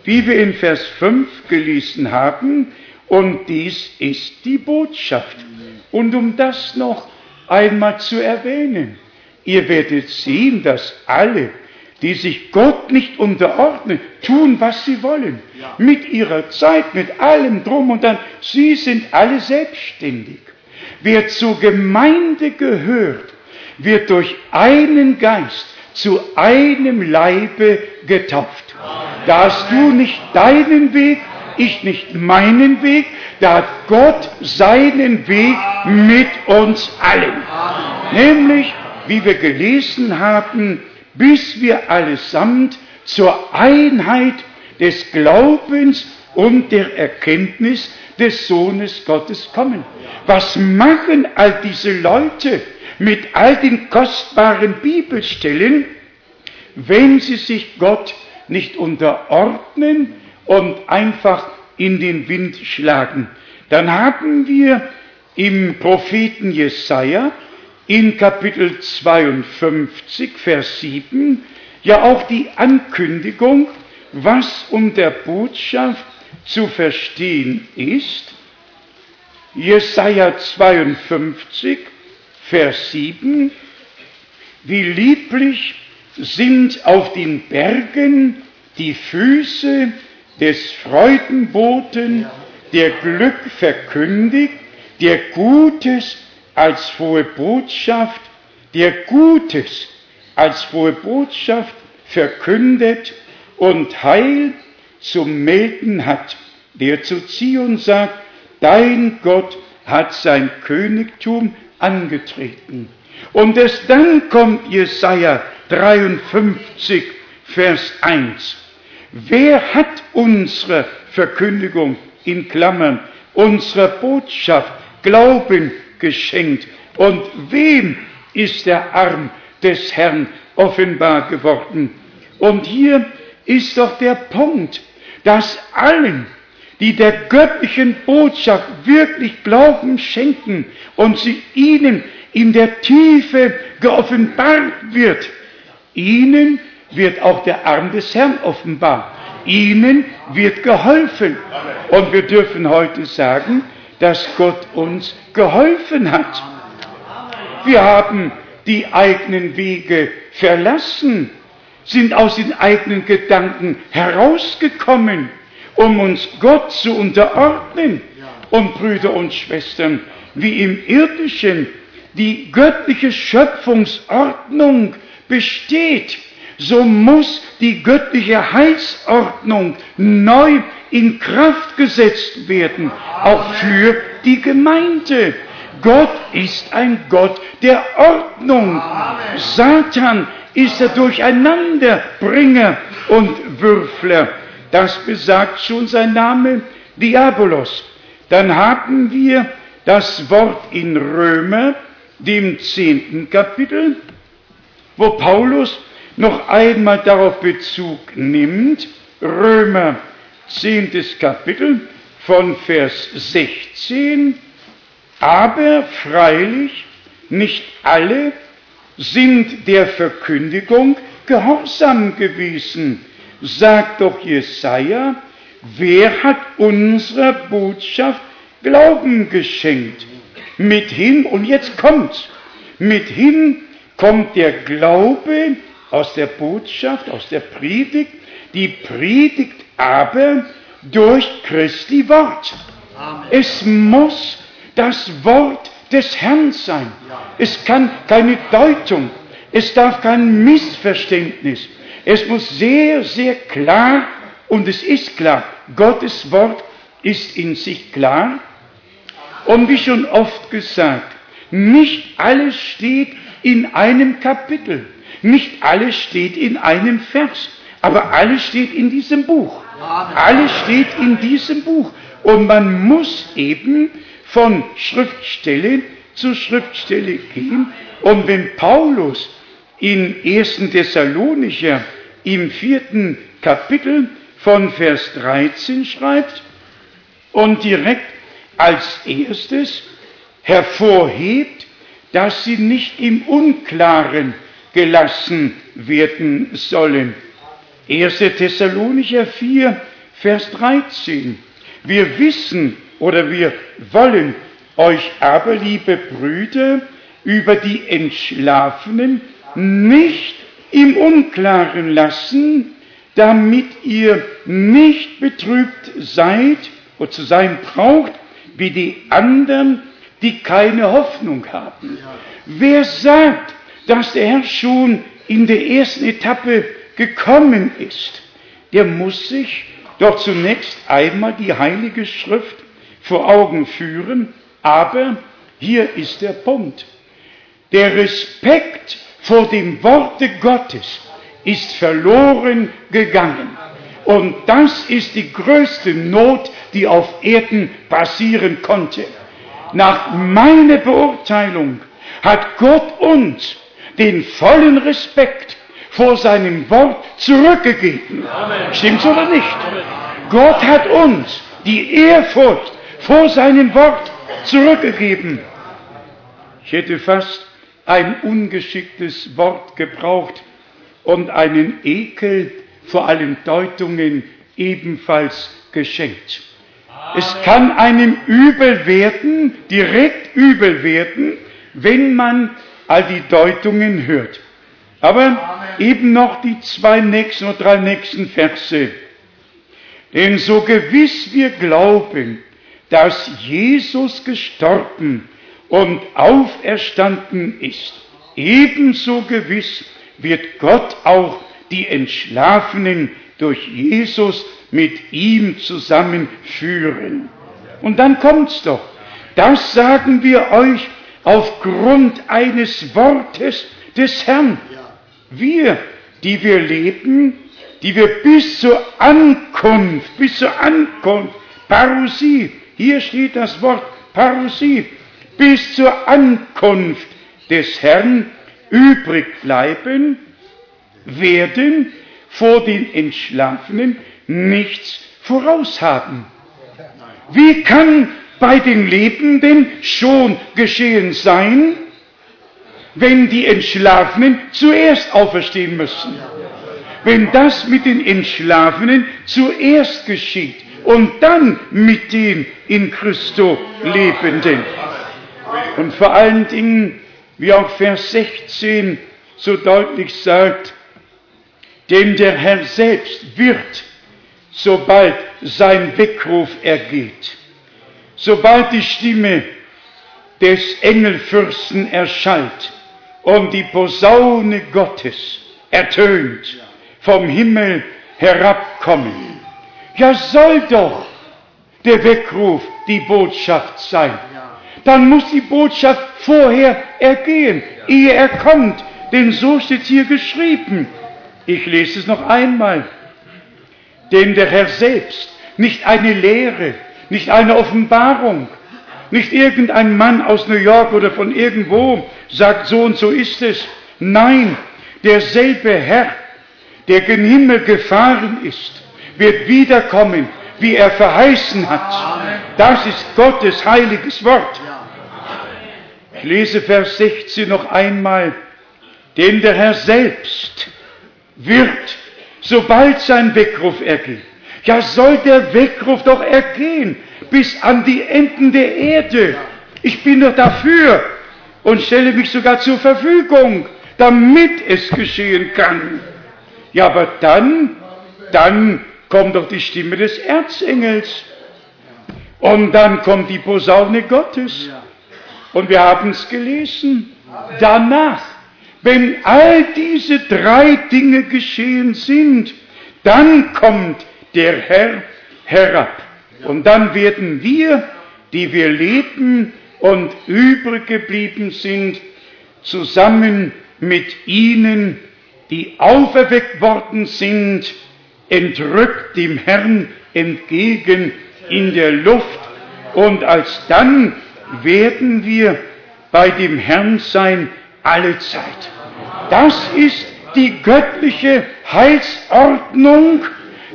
wie wir in Vers 5 gelesen haben, und dies ist die Botschaft. Und um das noch einmal zu erwähnen, ihr werdet sehen, dass alle, die sich Gott nicht unterordnen, tun, was sie wollen. Mit ihrer Zeit, mit allem drum und dann. Sie sind alle selbstständig. Wer zur Gemeinde gehört, wird durch einen Geist zu einem Leibe getauft. Da hast du nicht deinen Weg, ich nicht meinen Weg, da hat Gott seinen Weg mit uns allen. Nämlich, wie wir gelesen haben, bis wir allesamt zur Einheit des Glaubens und der Erkenntnis des Sohnes Gottes kommen. Was machen all diese Leute mit all den kostbaren Bibelstellen, wenn sie sich Gott nicht unterordnen und einfach in den Wind schlagen? Dann haben wir im Propheten Jesaja in Kapitel 52, Vers 7 ja auch die Ankündigung, was um der Botschaft zu verstehen ist. Jesaja 52, Vers 7. Wie lieblich sind auf den Bergen die Füße des Freudenboten, der Glück verkündigt, der Gutes als frohe Botschaft, der Gutes als frohe Botschaft verkündet und Heil zum Melden hat, der zu Zion sagt, dein Gott hat sein Königtum angetreten. Und erst dann kommt Jesaja 53, Vers 1. Wer hat unsere Verkündigung in Klammern, unsere Botschaft, Glauben geschenkt. Und wem ist der Arm des Herrn offenbar geworden? Und hier ist doch der Punkt, dass allen, die der göttlichen Botschaft wirklich Glauben schenken und sie ihnen in der Tiefe geoffenbart wird, ihnen wird auch der Arm des Herrn offenbar. Ihnen wird geholfen. Und wir dürfen heute sagen, dass Gott uns geholfen hat. Wir haben die eigenen Wege verlassen, sind aus den eigenen Gedanken herausgekommen, um uns Gott zu unterordnen. Und Brüder und Schwestern, wie im irdischen die göttliche Schöpfungsordnung besteht, so muss die göttliche Heilsordnung neu in Kraft gesetzt werden, auch für die Gemeinde. Gott ist ein Gott der Ordnung. Satan ist der Durcheinanderbringer und Würfler. Das besagt schon sein Name Diabolos. Dann haben wir das Wort in Römer, dem zehnten Kapitel, wo Paulus noch einmal darauf Bezug nimmt. Römer zehntes Kapitel von Vers 16. Aber freilich nicht alle sind der Verkündigung gehorsam gewesen. Sagt doch Jesaja, wer hat unserer Botschaft Glauben geschenkt? Mithin, und jetzt kommt's, mithin kommt der Glaube aus der Botschaft, aus der Predigt, die Predigt aber durch Christi Wort. Amen. Es muss das Wort des Herrn sein. Es kann keine Deutung, es darf kein Missverständnis. Es muss sehr, sehr klar, und es ist klar, Gottes Wort ist in sich klar. Und wie schon oft gesagt, nicht alles steht in einem Kapitel, nicht alles steht in einem Vers, aber alles steht in diesem Buch. Alles steht in diesem Buch. Und man muss eben von Schriftstelle zu Schriftstelle gehen. Und wenn Paulus in 1. Thessalonicher im vierten Kapitel von Vers 13 schreibt und direkt als erstes hervorhebt, dass sie nicht im Unklaren gelassen werden sollen. 1. Thessalonicher 4, Vers 13. Wir wissen oder wir wollen euch aber, liebe Brüder, über die Entschlafenen nicht im Unklaren lassen, damit ihr nicht betrübt seid oder zu sein braucht, wie die anderen, die keine Hoffnung haben. Wer sagt, dass der Herr schon in der ersten Etappe gekommen ist, der muss sich doch zunächst einmal die Heilige Schrift vor Augen führen, aber hier ist der Punkt. Der Respekt vor dem Worte Gottes ist verloren gegangen. Und das ist die größte Not, die auf Erden passieren konnte. Nach meiner Beurteilung hat Gott uns den vollen Respekt vor seinem Wort zurückgegeben. Amen. Stimmt's oder nicht? Amen. Gott hat uns die Ehrfurcht vor seinem Wort zurückgegeben. Ich hätte fast ein ungeschicktes Wort gebraucht und einen Ekel vor allen Deutungen ebenfalls geschenkt. Es kann einem übel werden, direkt übel werden, wenn man all die Deutungen hört. Aber eben noch die zwei nächsten oder drei nächsten Verse. Denn so gewiss wir glauben, dass Jesus gestorben und auferstanden ist, ebenso gewiss wird Gott auch die Entschlafenen durch Jesus mit ihm zusammenführen. Und dann kommt's doch. Das sagen wir euch aufgrund eines Wortes des Herrn. Wir, die wir leben, die wir bis zur Ankunft, bis zur Ankunft, Parousie, hier steht das Wort Parousie, bis zur Ankunft des Herrn übrig bleiben, werden vor den Entschlafenen nichts voraushaben. Wie kann bei den Lebenden schon geschehen sein, wenn die Entschlafenen zuerst auferstehen müssen? Wenn das mit den Entschlafenen zuerst geschieht und dann mit den in Christo Lebenden. Und vor allen Dingen, wie auch Vers 16 so deutlich sagt, Denn der Herr selbst wird, sobald sein Weckruf ergeht, sobald die Stimme des Engelfürsten erschallt und die Posaune Gottes ertönt, vom Himmel herabkommen. Ja, soll doch der Weckruf die Botschaft sein. Dann muss die Botschaft vorher ergehen, ehe er kommt. Denn so steht hier geschrieben. Ich lese es noch einmal. Denn der Herr selbst, nicht eine Lehre, nicht eine Offenbarung, nicht irgendein Mann aus New York oder von irgendwo sagt, so und so ist es. Nein, derselbe Herr, der gen Himmel gefahren ist, wird wiederkommen, wie er verheißen hat. Das ist Gottes heiliges Wort. Ich lese Vers 16 noch einmal. Denn der Herr selbst wird, sobald sein Weckruf ergeht, ja soll der Weckruf doch ergehen bis an die Enden der Erde. Ich bin doch dafür und stelle mich sogar zur Verfügung, damit es geschehen kann. Ja, aber dann, dann kommt doch die Stimme des Erzengels. Und dann kommt die Posaune Gottes. Und wir haben es gelesen. Danach, wenn all diese drei Dinge geschehen sind, dann kommt der Herr herab. Und dann werden wir, die wir leben und übrig geblieben sind, zusammen mit ihnen, die auferweckt worden sind, entrückt dem Herrn entgegen in der Luft und alsdann werden wir bei dem Herrn sein alle Zeit. Das ist die göttliche Heilsordnung,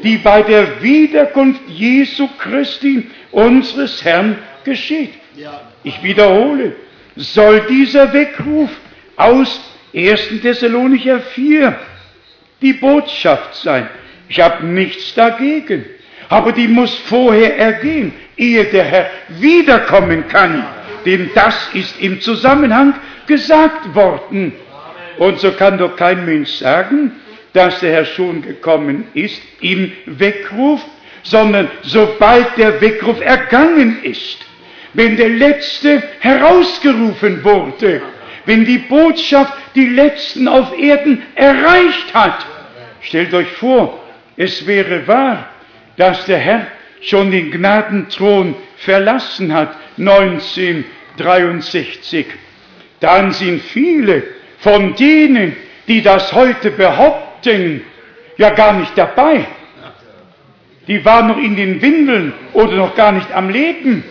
die bei der Wiederkunft Jesu Christi, unseres Herrn, geschieht. Ich wiederhole, soll dieser Weckruf aus 1. Thessalonicher 4 die Botschaft sein. Ich habe nichts dagegen. Aber die muss vorher ergehen, ehe der Herr wiederkommen kann. Denn das ist im Zusammenhang gesagt worden. Und so kann doch kein Mensch sagen, dass der Herr schon gekommen ist im Weckruf, sondern sobald der Weckruf ergangen ist, wenn der Letzte herausgerufen wurde, wenn die Botschaft die Letzten auf Erden erreicht hat. Stellt euch vor, es wäre wahr, dass der Herr schon den Gnadenthron verlassen hat, 1963. Dann sind viele von denen, die das heute behaupten, ja gar nicht dabei. Die waren noch in den Windeln oder noch gar nicht am Leben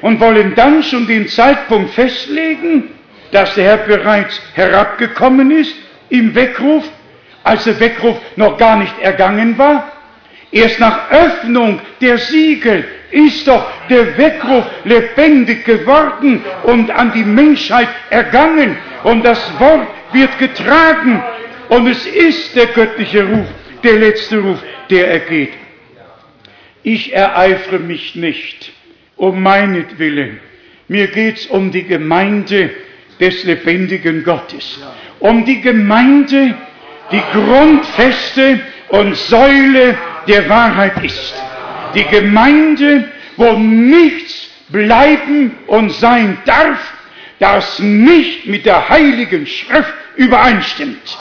und wollen dann schon den Zeitpunkt festlegen, dass der Herr bereits herabgekommen ist im Weckruf als der Weckruf noch gar nicht ergangen war? Erst nach Öffnung der Siegel ist doch der Weckruf lebendig geworden und an die Menschheit ergangen und das Wort wird getragen und es ist der göttliche Ruf, der letzte Ruf, der ergeht. Ich ereifere mich nicht um meinetwillen. Mir geht's um die Gemeinde des lebendigen Gottes. Um die Gemeinde, die Grundfeste und Säule der Wahrheit ist. Die Gemeinde, wo nichts bleiben und sein darf, das nicht mit der heiligen Schrift übereinstimmt.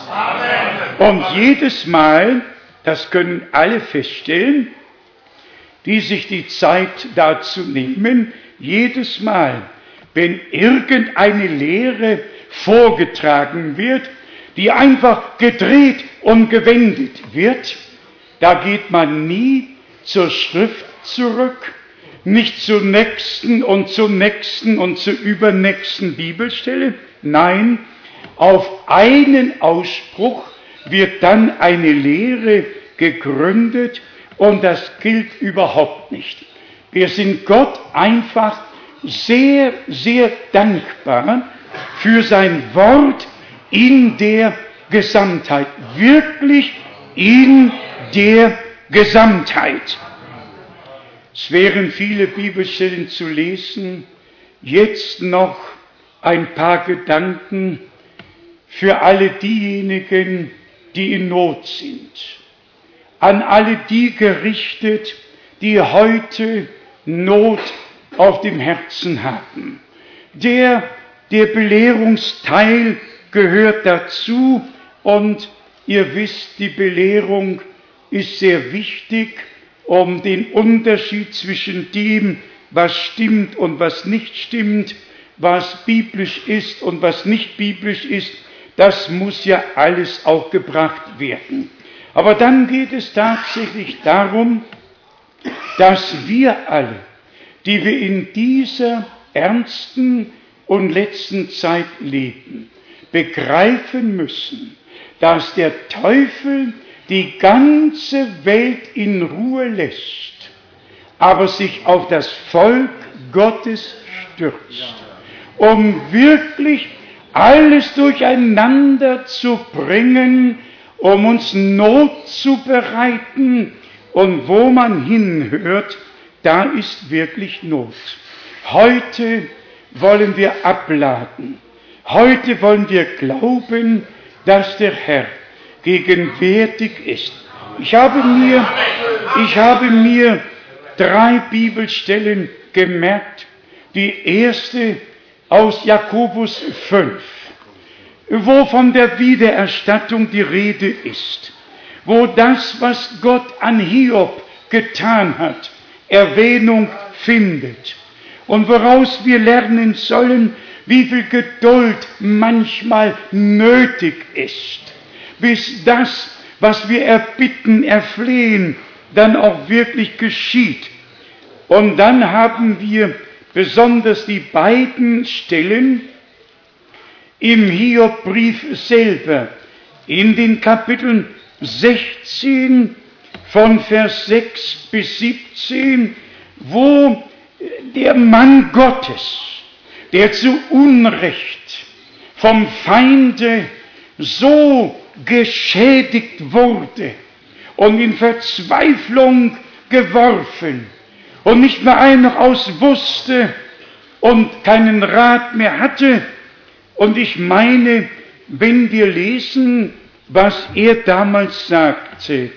Und jedes Mal, das können alle feststellen, die sich die Zeit dazu nehmen, jedes Mal, wenn irgendeine Lehre vorgetragen wird, die einfach gedreht und gewendet wird, da geht man nie zur Schrift zurück, nicht zur nächsten und zur nächsten und zur übernächsten Bibelstelle. Nein, auf einen Ausspruch wird dann eine Lehre gegründet und das gilt überhaupt nicht. Wir sind Gott einfach sehr, sehr dankbar für sein Wort in der Gesamtheit. Wirklich in der Gesamtheit. Es wären viele Bibelstellen zu lesen. Jetzt noch ein paar Gedanken für alle diejenigen, die in Not sind. An alle die gerichtet, die heute Not auf dem Herzen haben. Der, der Belehrungsteil gehört dazu und ihr wisst, die Belehrung ist sehr wichtig, um den Unterschied zwischen dem, was stimmt und was nicht stimmt, was biblisch ist und was nicht biblisch ist, das muss ja alles auch gebracht werden. Aber dann geht es tatsächlich darum, dass wir alle, die wir in dieser ernsten und letzten Zeit leben, begreifen müssen, dass der Teufel die ganze Welt in Ruhe lässt, aber sich auf das Volk Gottes stürzt, um wirklich alles durcheinander zu bringen, um uns Not zu bereiten. Und wo man hinhört, da ist wirklich Not. Heute wollen wir abladen. Heute wollen wir glauben, dass der Herr gegenwärtig ist. Ich habe mir, ich habe mir drei Bibelstellen gemerkt. Die erste aus Jakobus 5, wo von der Wiedererstattung die Rede ist, wo das, was Gott an Hiob getan hat, Erwähnung findet und woraus wir lernen sollen, wie viel Geduld manchmal nötig ist, bis das, was wir erbitten, erflehen, dann auch wirklich geschieht. Und dann haben wir besonders die beiden Stellen im Hiobbrief selber, in den Kapiteln 16 von Vers 6 bis 17, wo der Mann Gottes, der zu Unrecht vom Feinde so geschädigt wurde und in Verzweiflung geworfen und nicht mehr ein noch wusste und keinen Rat mehr hatte. Und ich meine, wenn wir lesen, was er damals sagte,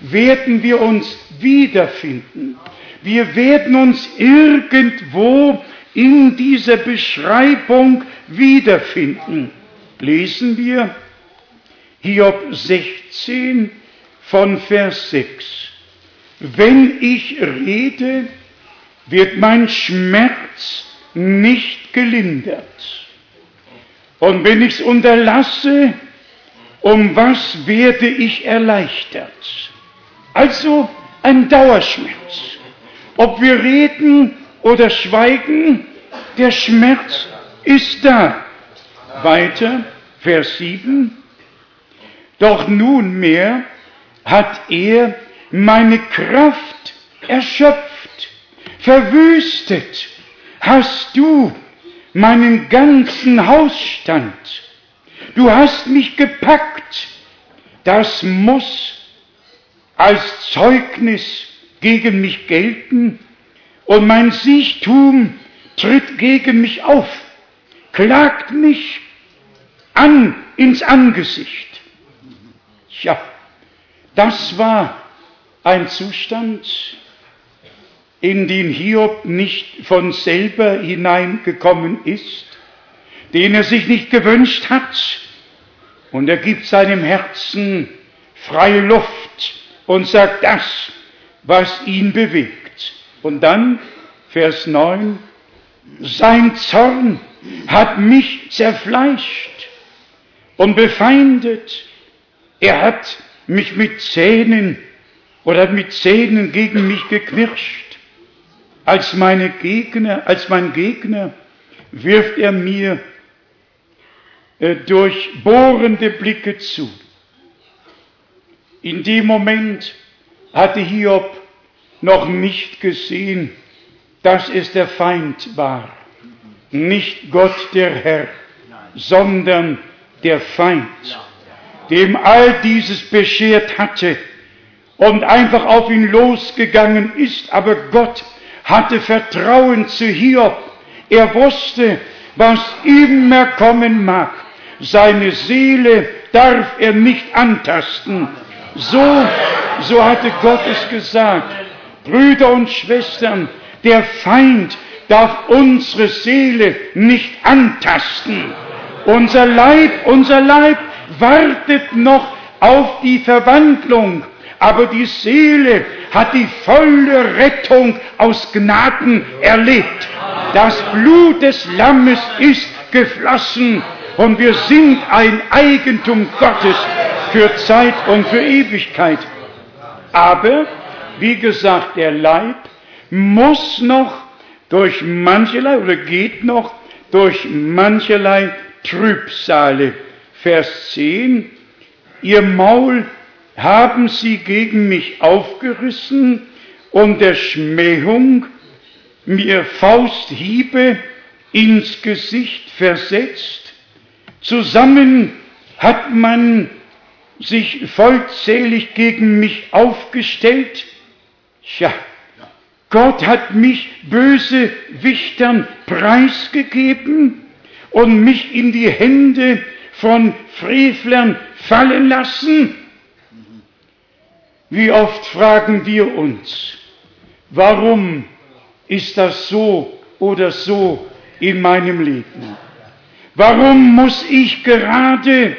werden wir uns wiederfinden. Wir werden uns irgendwo in dieser Beschreibung wiederfinden. Lesen wir Hiob 16 von Vers 6. Wenn ich rede, wird mein Schmerz nicht gelindert. Und wenn ich es unterlasse, um was werde ich erleichtert? Also ein Dauerschmerz. Ob wir reden oder schweigen, der Schmerz ist da. Weiter, Vers 7. Doch nunmehr hat er meine Kraft erschöpft, verwüstet, hast du meinen ganzen Hausstand. Du hast mich gepackt. Das muss als Zeugnis gegen mich gelten und mein Siechtum tritt gegen mich auf, klagt mich an ins Angesicht. Ja, das war ein Zustand, in den Hiob nicht von selber hineingekommen ist, den er sich nicht gewünscht hat. Und er gibt seinem Herzen freie Luft und sagt das, was ihn bewegt. Und dann, Vers 9, sein Zorn hat mich zerfleischt und befeindet. Er hat mich mit Zähnen oder mit Zähnen gegen mich geknirscht. Als meine Gegner, als mein Gegner wirft er mir äh, durchbohrende Blicke zu. In dem Moment hatte Hiob noch nicht gesehen, dass es der Feind war. Nicht Gott der Herr, sondern der Feind, dem all dieses beschert hatte und einfach auf ihn losgegangen ist. Aber Gott hatte Vertrauen zu Hiob. Er wusste, was immer kommen mag. Seine Seele darf er nicht antasten. So, so hatte Gott es gesagt. Brüder und Schwestern, der Feind darf unsere Seele nicht antasten. Unser Leib, unser Leib wartet noch auf die Verwandlung, aber die Seele hat die volle Rettung aus Gnaden erlebt. Das Blut des Lammes ist geflossen und wir sind ein Eigentum Gottes für Zeit und für Ewigkeit. Aber, wie gesagt, der Leib muss noch durch mancherlei oder geht noch durch mancherlei Trübsale. Vers 10. Ihr Maul haben sie gegen mich aufgerissen und der Schmähung mir Fausthiebe ins Gesicht versetzt. Zusammen hat man sich vollzählig gegen mich aufgestellt. Tja, Gott hat mich böse Wichtern preisgegeben und mich in die Hände von Frevlern fallen lassen. Wie oft fragen wir uns, warum ist das so oder so in meinem Leben? Warum muss ich gerade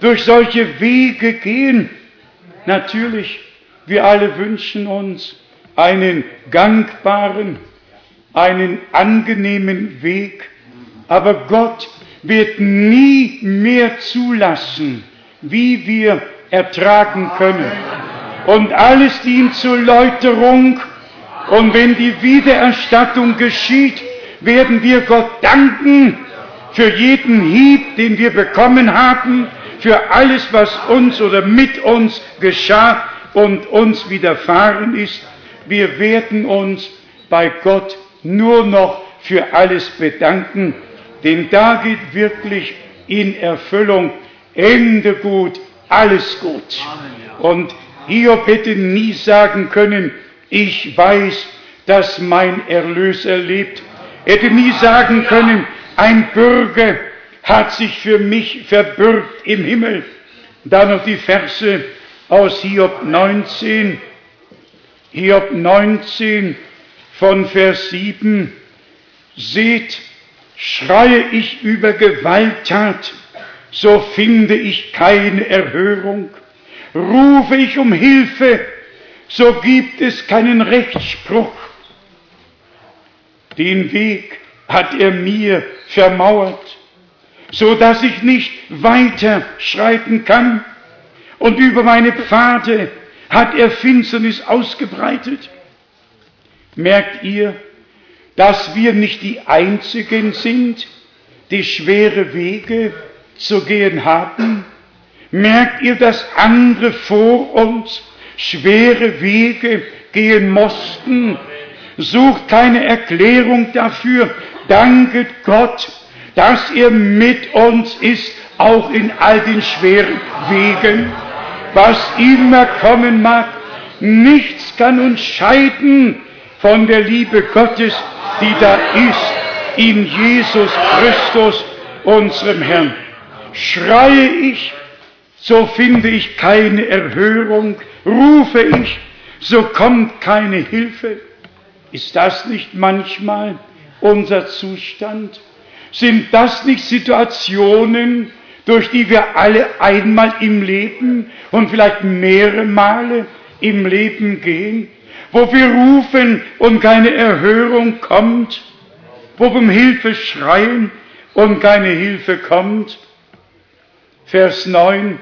durch solche Wege gehen? Natürlich, wir alle wünschen uns einen gangbaren, einen angenehmen Weg, aber Gott wird nie mehr zulassen, wie wir ertragen können. Und alles dient zur Läuterung. Und wenn die Wiedererstattung geschieht, werden wir Gott danken für jeden Hieb, den wir bekommen haben, für alles, was uns oder mit uns geschah und uns widerfahren ist. Wir werden uns bei Gott nur noch für alles bedanken, denn da geht wirklich in Erfüllung Ende gut, alles gut. Und Hiob hätte nie sagen können, ich weiß, dass mein Erlöser lebt. Hätte nie sagen können, ein Bürger hat sich für mich verbürgt im Himmel. Da noch die Verse aus Hiob 19. Hiob 19 von Vers 7. Seht, schreie ich über Gewalttat, so finde ich keine Erhörung. Rufe ich um Hilfe, so gibt es keinen Rechtsspruch. Den Weg hat er mir vermauert, so dass ich nicht weiter schreiten kann. Und über meine Pfade hat er Finsternis ausgebreitet. Merkt ihr, dass wir nicht die Einzigen sind, die schwere Wege zu gehen haben? Merkt ihr, dass andere vor uns schwere Wege gehen mussten? Sucht keine Erklärung dafür. Danket Gott, dass er mit uns ist, auch in all den schweren Wegen. Was immer kommen mag, nichts kann uns scheiden von der Liebe Gottes, die da ist in Jesus Christus, unserem Herrn. Schreie ich, so finde ich keine Erhörung, rufe ich, so kommt keine Hilfe. Ist das nicht manchmal unser Zustand? Sind das nicht Situationen, durch die wir alle einmal im Leben und vielleicht mehrere Male im Leben gehen, wo wir rufen und keine Erhörung kommt, wo wir um Hilfe schreien und keine Hilfe kommt? Vers 9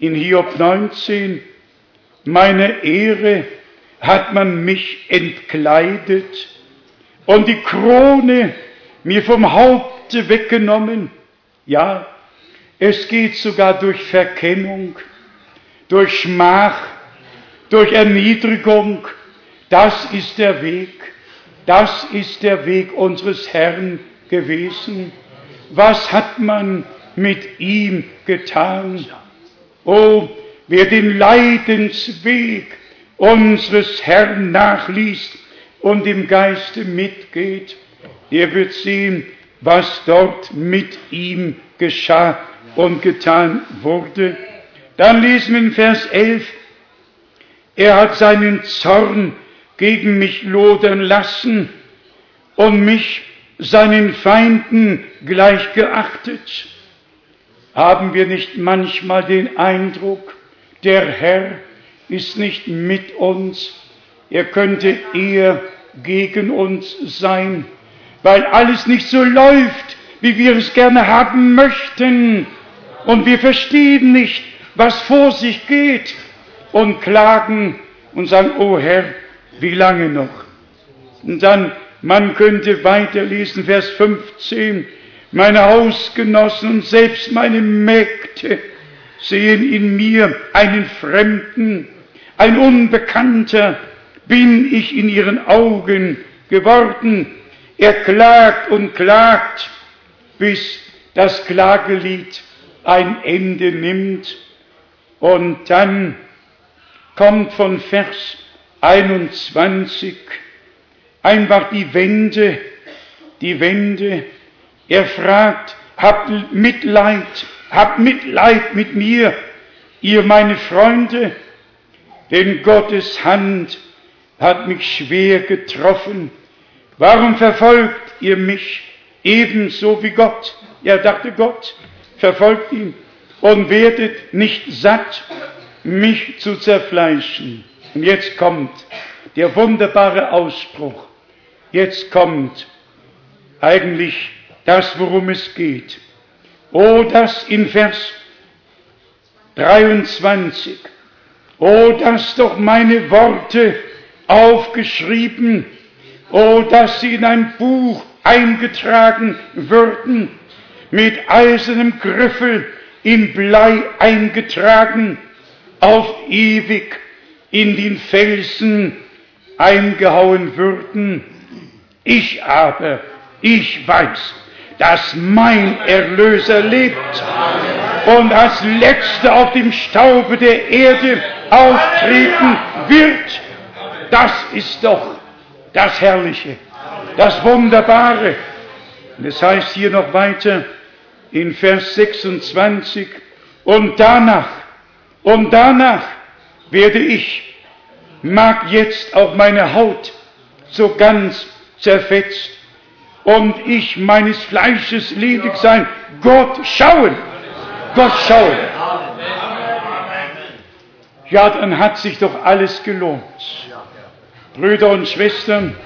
in Hiob 19, meine Ehre hat man mich entkleidet und die Krone mir vom Haupte weggenommen. Ja, es geht sogar durch Verkennung, durch Schmach, durch Erniedrigung. Das ist der Weg. Das ist der Weg unseres Herrn gewesen. Was hat man mit ihm getan? Oh, wer den Leidensweg unseres Herrn nachliest und im Geiste mitgeht, der wird sehen, was dort mit ihm geschah und getan wurde. Dann lesen wir in Vers 11, er hat seinen Zorn gegen mich lodern lassen und mich seinen Feinden gleichgeachtet. Haben wir nicht manchmal den Eindruck, der Herr ist nicht mit uns, er könnte eher gegen uns sein, weil alles nicht so läuft, wie wir es gerne haben möchten. Und wir verstehen nicht, was vor sich geht und klagen und sagen, oh Herr, wie lange noch? Und dann, man könnte weiterlesen, Vers 15, meine Hausgenossen und selbst meine Mägde sehen in mir einen Fremden, ein Unbekannter bin ich in ihren Augen geworden. Er klagt und klagt, bis das Klagelied ein Ende nimmt. Und dann kommt von Vers 21 einfach die Wende, die Wende. Er fragt, habt Mitleid, habt Mitleid mit mir, ihr meine Freunde, denn Gottes Hand hat mich schwer getroffen. Warum verfolgt ihr mich ebenso wie Gott? Er dachte, Gott verfolgt ihn und werdet nicht satt, mich zu zerfleischen. Und jetzt kommt der wunderbare Ausspruch. Jetzt kommt eigentlich das, worum es geht. Oh, dass in Vers 23, oh, dass doch meine Worte aufgeschrieben, oh, dass sie in ein Buch eingetragen würden, mit eisernem Griffel in Blei eingetragen, auf ewig in den Felsen eingehauen würden. Ich aber, ich weiß, dass mein Erlöser lebt und als Letzter auf dem Staube der Erde auftreten wird. Das ist doch das Herrliche, das Wunderbare. Und es heißt hier noch weiter in Vers 26, und danach, und danach werde ich, mag jetzt auch meine Haut so ganz zerfetzt und ich meines Fleisches ledig sein, Gott schauen, Gott schauen. Ja, dann hat sich doch alles gelohnt. Brüder und Schwestern,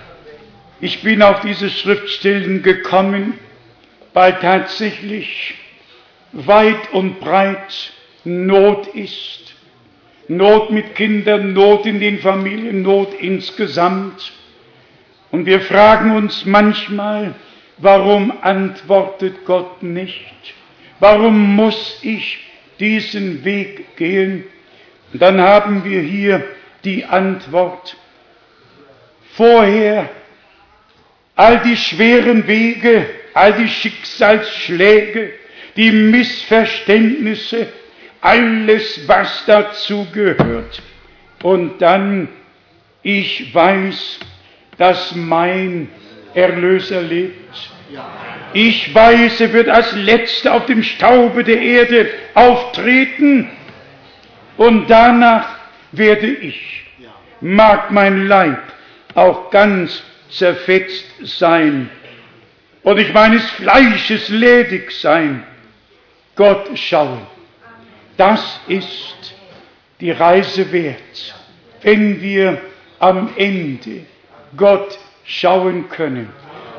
ich bin auf diese Schriftstellen gekommen, weil tatsächlich weit und breit Not ist. Not mit Kindern, Not in den Familien, Not insgesamt. Und wir fragen uns manchmal, warum antwortet Gott nicht? Warum muss ich diesen Weg gehen? Und dann haben wir hier die Antwort, vorher all die schweren Wege, all die Schicksalsschläge, die Missverständnisse, alles, was dazu gehört. Und dann, ich weiß, dass mein Erlöser lebt. Ich weiß, er wird als Letzter auf dem Staube der Erde auftreten und danach werde ich, mag mein Leib auch ganz zerfetzt sein und ich meines Fleisches ledig sein. Gott schauen. Das ist die Reise wert, wenn wir am Ende Gott schauen können.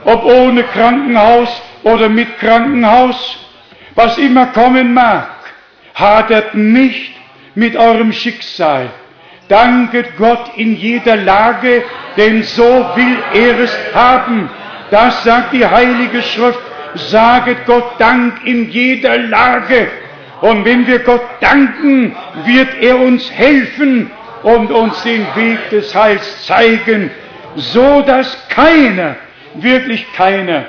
Ob ohne Krankenhaus oder mit Krankenhaus, was immer kommen mag, hadert nicht mit eurem Schicksal. Danket Gott in jeder Lage, denn so will er es haben. Das sagt die Heilige Schrift. Saget Gott Dank in jeder Lage. Und wenn wir Gott danken, wird er uns helfen und uns den Weg des Heils zeigen, so dass keiner, wirklich keiner,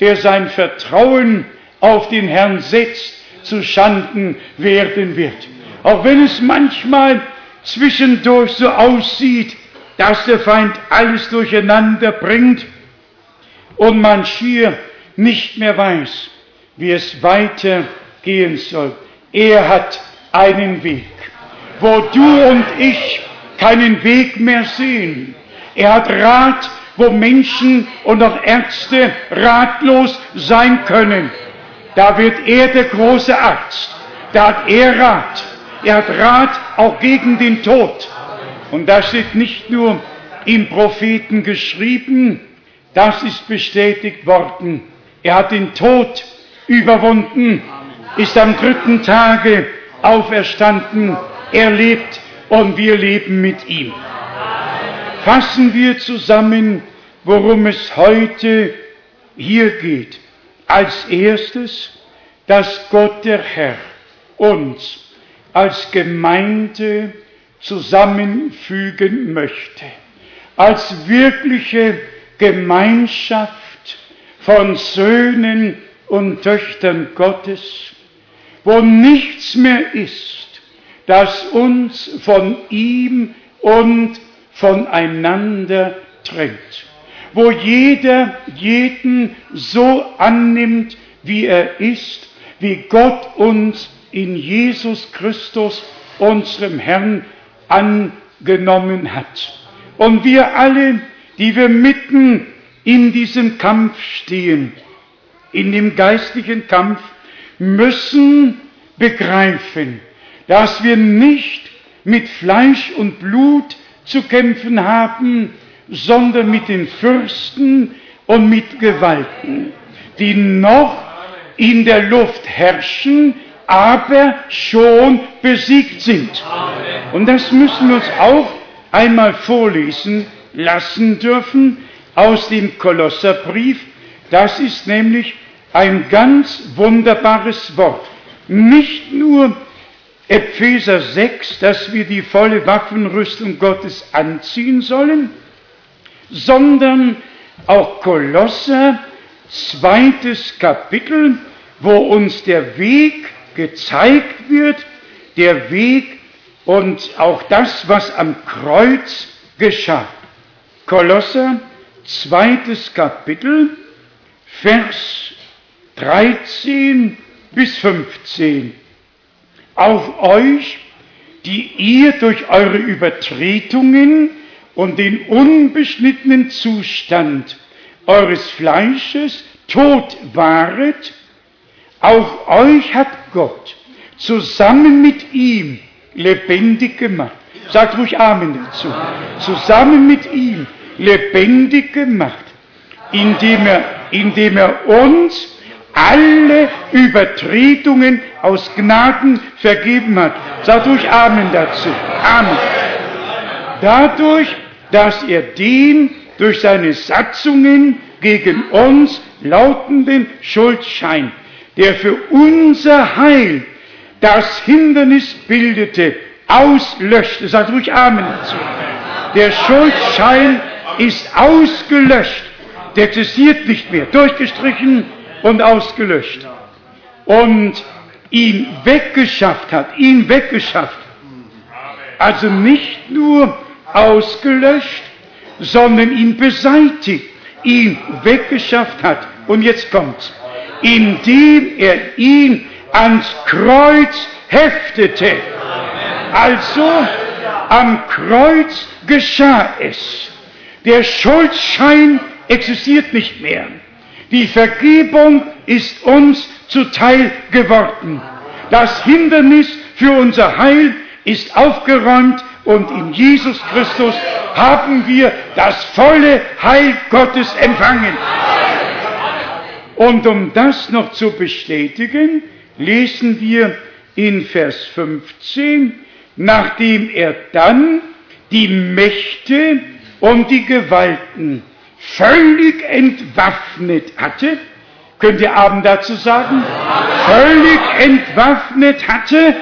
der sein Vertrauen auf den Herrn setzt, zu Schanden werden wird. Auch wenn es manchmal zwischendurch so aussieht, dass der Feind alles durcheinander bringt und man schier nicht mehr weiß, wie es weiter gehen soll. Er hat einen Weg, wo du und ich keinen Weg mehr sehen. Er hat Rat, wo Menschen und auch Ärzte ratlos sein können. Da wird er der große Arzt. Da hat er Rat. Er hat Rat auch gegen den Tod. Und das steht nicht nur im Propheten geschrieben, das ist bestätigt worden. Er hat den Tod überwunden, ist am dritten Tage auferstanden. Er lebt und wir leben mit ihm. Fassen wir zusammen, worum es heute hier geht. Als erstes, dass Gott der Herr uns als Gemeinde zusammenfügen möchte, als wirkliche Gemeinschaft von Söhnen und Töchtern Gottes, wo nichts mehr ist, das uns von ihm und voneinander trennt, wo jeder jeden so annimmt, wie er ist, wie Gott uns in Jesus Christus, unserem Herrn, angenommen hat. Und wir alle, die wir mitten in diesem Kampf stehen, in dem geistlichen Kampf, müssen begreifen, dass wir nicht mit Fleisch und Blut zu kämpfen haben, sondern mit den Fürsten und mit Gewalten, die noch in der Luft herrschen, aber schon besiegt sind. Und das müssen wir uns auch einmal vorlesen lassen dürfen aus dem Kolosserbrief. Das ist nämlich ein ganz wunderbares Wort. Nicht nur Epheser 6, dass wir die volle Waffenrüstung Gottes anziehen sollen, sondern auch Kolosser, zweites Kapitel, wo uns der Weg gezeigt wird, der Weg und auch das, was am Kreuz geschah. Kolosser, zweites Kapitel, Vers 13 bis 15. Auf euch, die ihr durch eure Übertretungen und den unbeschnittenen Zustand eures Fleisches tot waret, auch euch hat Gott zusammen mit ihm lebendig gemacht. Sagt ruhig Amen dazu. Zusammen mit ihm lebendig gemacht, indem er, indem er uns alle Übertretungen aus Gnaden vergeben hat. Sagt ruhig Amen dazu. Amen. Dadurch, dass er den durch seine Satzungen gegen uns lautenden Schuldschein, der für unser Heil das Hindernis bildete, auslöschte. Sagt ruhig Amen dazu. Der Schuldschein ist ausgelöscht. Der existiert nicht mehr. Durchgestrichen und ausgelöscht. Und ihn weggeschafft hat. Ihn weggeschafft. Also nicht nur ausgelöscht, sondern ihn beseitigt. Ihn weggeschafft hat. Und jetzt kommt's. Indem er ihn ans Kreuz heftete. Also am Kreuz geschah es. Der Schuldschein existiert nicht mehr. Die Vergebung ist uns zuteil geworden. Das Hindernis für unser Heil ist aufgeräumt und in Jesus Christus haben wir das volle Heil Gottes empfangen. Und um das noch zu bestätigen, lesen wir in Vers 15, nachdem er dann die Mächte und die Gewalten völlig entwaffnet hatte, könnt ihr Abend dazu sagen, völlig entwaffnet hatte,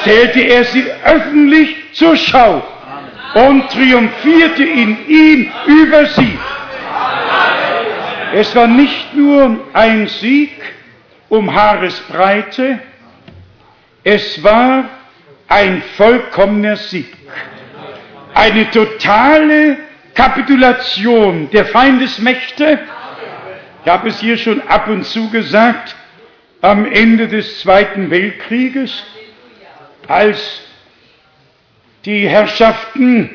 stellte er sie öffentlich zur Schau und triumphierte in ihm über sie. Es war nicht nur ein Sieg um Haaresbreite, es war ein vollkommener Sieg. Eine totale Kapitulation der Feindesmächte. Ich habe es hier schon ab und zu gesagt, am Ende des Zweiten Weltkrieges, als die Herrschaften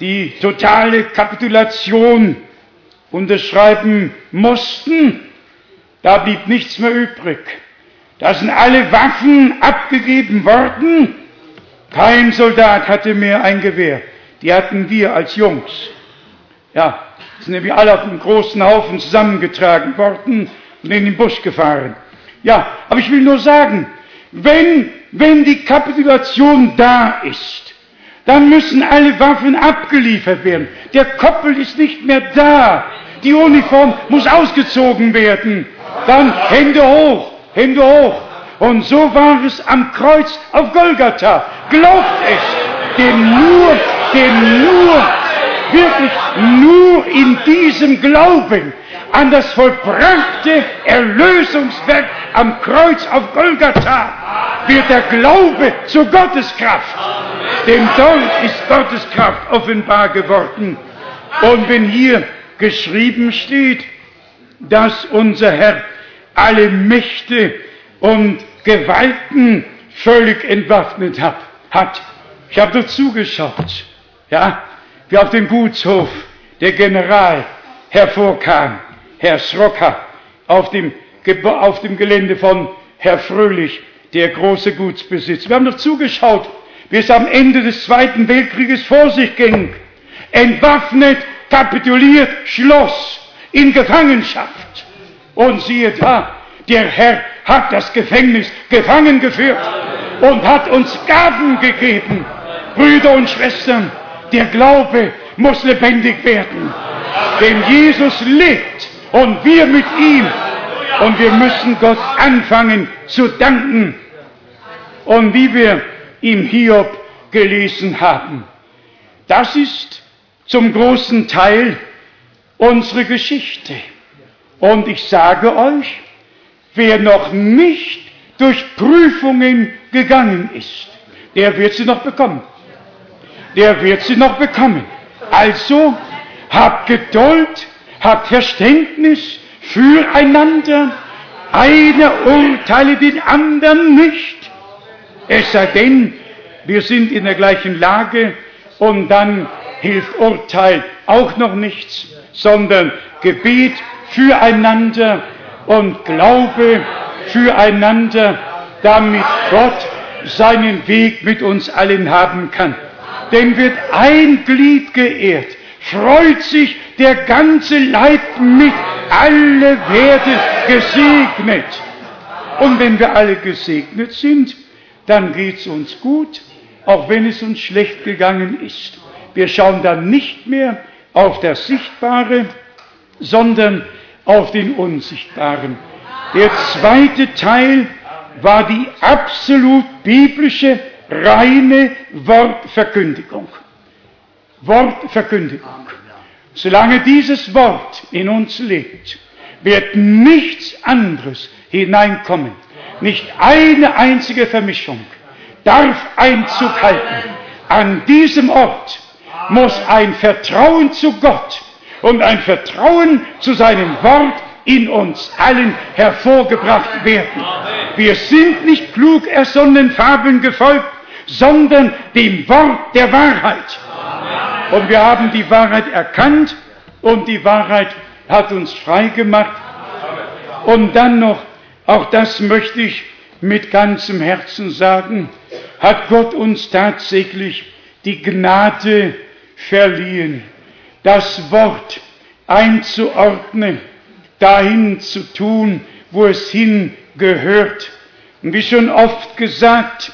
die totale Kapitulation unterschreiben mussten, da blieb nichts mehr übrig. Da sind alle Waffen abgegeben worden. Kein Soldat hatte mehr ein Gewehr. Die hatten wir als Jungs. Ja, sind nämlich alle auf einem großen Haufen zusammengetragen worden und in den Busch gefahren. Ja, aber ich will nur sagen, wenn, wenn die Kapitulation da ist, dann müssen alle Waffen abgeliefert werden. Der Koppel ist nicht mehr da. Die Uniform muss ausgezogen werden. Dann Hände hoch, Hände hoch. Und so war es am Kreuz auf Golgatha. Glaubt es, denn nur, denn nur, wirklich nur in diesem Glauben an das vollbrachte Erlösungswerk am Kreuz auf Golgatha wird der Glaube zu Gottes Kraft. Denn dort ist Gottes Kraft offenbar geworden. Und wenn hier geschrieben steht, dass unser Herr alle Mächte und Gewalten völlig entwaffnet hat. hat. Ich habe dort zugeschaut, ja, wie auf dem Gutshof der General hervorkam, Herr Schrocker, auf dem, auf dem Gelände von Herr Fröhlich, der große Gutsbesitz. Wir haben doch zugeschaut, wie es am Ende des Zweiten Weltkrieges vor sich ging. Entwaffnet, kapituliert, Schloss in Gefangenschaft. Und siehe da, der Herr hat das Gefängnis gefangen geführt und hat uns Gaben gegeben. Brüder und Schwestern, der Glaube muss lebendig werden. Denn Jesus lebt und wir mit ihm. Und wir müssen Gott anfangen zu danken. Und wie wir im Hiob gelesen haben, das ist zum großen Teil unsere Geschichte. Und ich sage euch, wer noch nicht durch Prüfungen gegangen ist, der wird sie noch bekommen. Der wird sie noch bekommen. Also habt Geduld, habt Verständnis füreinander. Einer urteile den anderen nicht. Es sei denn, wir sind in der gleichen Lage und dann hilft Urteil auch noch nichts, sondern Gebet füreinander und Glaube füreinander, damit Gott seinen Weg mit uns allen haben kann. Denn wird ein Glied geehrt, freut sich der ganze Leib mit, alle werden gesegnet. Und wenn wir alle gesegnet sind, dann geht es uns gut, auch wenn es uns schlecht gegangen ist. Wir schauen dann nicht mehr auf das Sichtbare, sondern auf den Unsichtbaren. Der zweite Teil war die absolut biblische, reine Wortverkündigung. Wortverkündigung. Solange dieses Wort in uns lebt, wird nichts anderes hineinkommen. Nicht eine einzige Vermischung darf Einzug halten. An diesem Ort muss ein Vertrauen zu Gott und ein Vertrauen zu seinem Wort in uns allen hervorgebracht werden. Wir sind nicht klug ersonnenen Fabeln gefolgt, sondern dem Wort der Wahrheit. Und wir haben die Wahrheit erkannt und die Wahrheit hat uns frei gemacht. Und dann noch, auch das möchte ich mit ganzem Herzen sagen, hat Gott uns tatsächlich die Gnade verliehen das Wort einzuordnen, dahin zu tun, wo es hingehört. Und wie schon oft gesagt,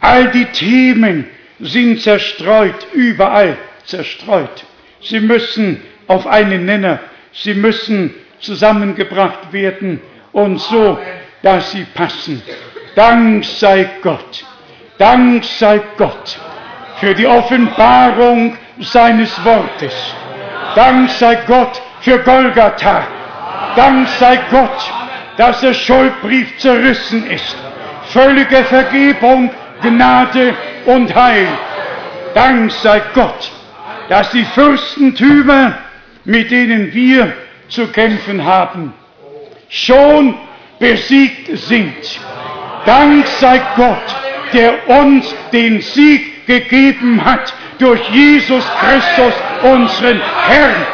all die Themen sind zerstreut, überall zerstreut. Sie müssen auf einen Nenner, sie müssen zusammengebracht werden und so, dass sie passen. Dank sei Gott, Dank sei Gott für die Offenbarung seines Wortes. Dank sei Gott für Golgatha. Dank sei Gott, dass der Schuldbrief zerrissen ist. Völlige Vergebung, Gnade und Heil. Dank sei Gott, dass die Fürstentümer, mit denen wir zu kämpfen haben, schon besiegt sind. Dank sei Gott, der uns den Sieg gegeben hat durch Jesus Christus, unseren Herrn.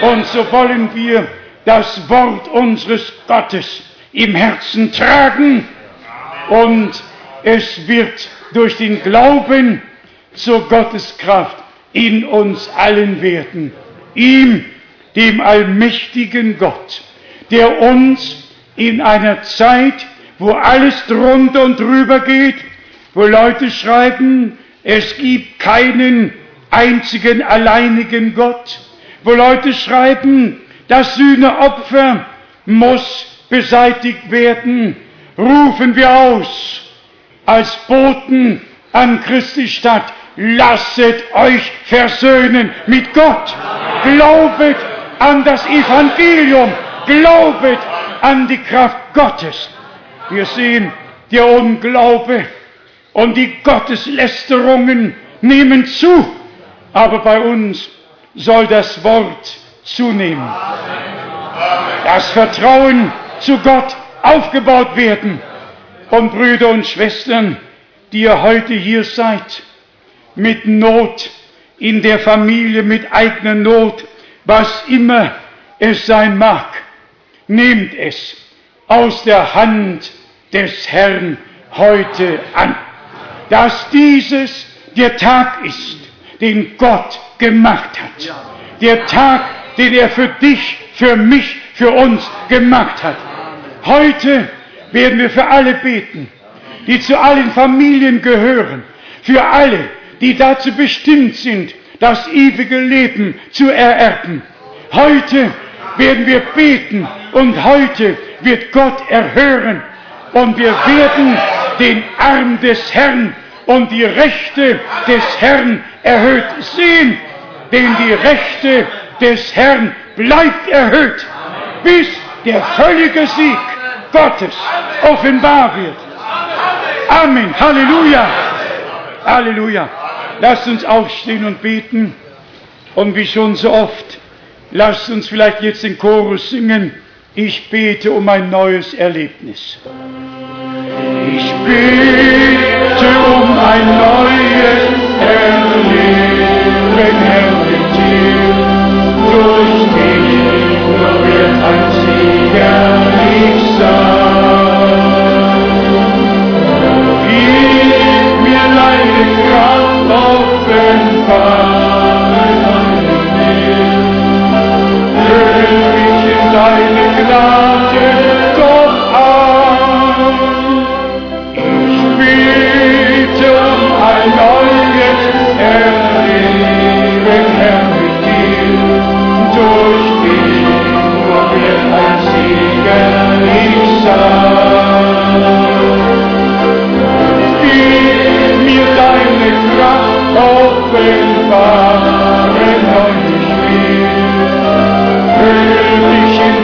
Und so wollen wir das Wort unseres Gottes im Herzen tragen und es wird durch den Glauben zur Gotteskraft in uns allen werden. Ihm, dem allmächtigen Gott, der uns in einer Zeit, wo alles drunter und drüber geht, wo Leute schreiben, es gibt keinen einzigen alleinigen Gott, wo Leute schreiben, das Sühneopfer muss beseitigt werden, rufen wir aus als Boten an Christi Stadt, lasset euch versöhnen mit Gott. Glaubet an das Evangelium, glaubet an die Kraft Gottes. Wir sehen, der Unglaube und die Gotteslästerungen nehmen zu, aber bei uns soll das Wort zunehmen. Das Vertrauen zu Gott aufgebaut werden. Und Brüder und Schwestern, die ihr heute hier seid, mit Not in der Familie, mit eigener Not, was immer es sein mag, nehmt es aus der Hand des Herrn heute an, dass dieses der Tag ist, den Gott gemacht hat. Der Tag, den er für dich, für mich, für uns gemacht hat. Heute werden wir für alle beten, die zu allen Familien gehören, für alle, die dazu bestimmt sind, das ewige Leben zu ererben. Heute werden wir beten und heute wird Gott erhören und wir werden den Arm des Herrn und die Rechte des Herrn erhöht sehen, denn die Rechte des Herrn bleibt erhöht, bis der völlige Sieg Gottes offenbar wird. Amen. Halleluja. Halleluja. Lasst uns aufstehen und beten. Und wie schon so oft, lasst uns vielleicht jetzt den Chorus singen. Ich bete um ein neues Erlebnis. Ich bete um ein neues Erleben, Herr, mit dir. Durch dich nur wird ein Sieger ich sein. Gib mir deine Kraft offenbaren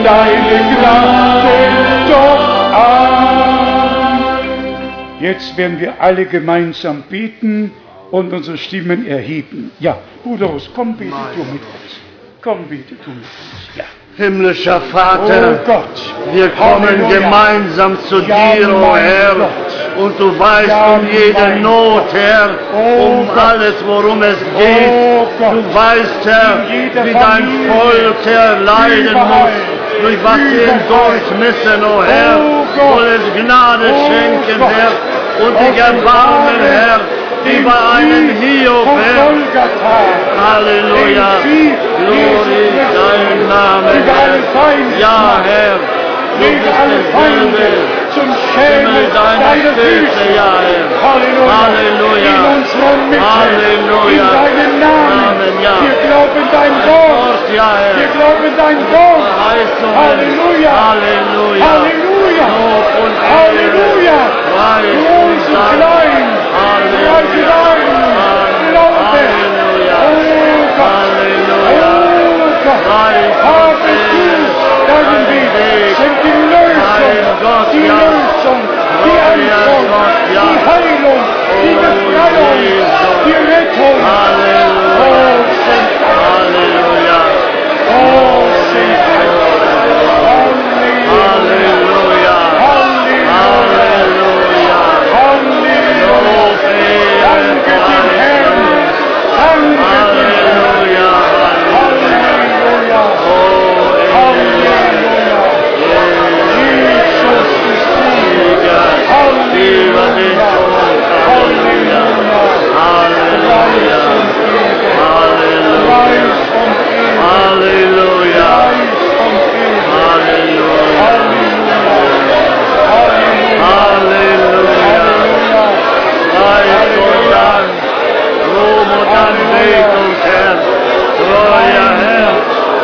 deine Gnade doch an. Jetzt werden wir alle gemeinsam beten und unsere Stimmen erheben. Ja, Bruder komm bitte du mit uns. Komm bitte du mit uns. Ja. Himmlischer Oh Vater, Gott. wir kommen Halleluja. gemeinsam zu Ja, dir, o mein Herr. Gott. Und du weißt Ja, um jede Not, Herr, Oh um Gott. alles, worum es geht. Oh. Du weißt, Herr, wie dein. Volk, Herr, leiden Überall. muss. Durch was sie Überall. hindurch müssen, o Herr. Oh Gott. Soll es Gnade Oh schenken. Herr. Und dich erbarmen, Herr, wie bei einem Hiob, Herr. Halleluja. Glory dein Name, Über alle. Feinde. Ja, Herr. Lege alle Feinde zum Himmel deiner Füße, ja, Herr. Halleluja. Halleluja. In unserer Mitte. Halleluja. In deinem Namen. Amen, ja. Wir glauben dein Wort. Ja, Wir Herr. glauben dein Wort. Halleluja. Halleluja. Halleluja. Und. Halleluja. Groß und klein. Halleluja. Glaube. Halleluja. Oh Gott. Halleluja. Oh Gott. Preis und Habe Ehre. du deinen Weg. Weg. Schenk die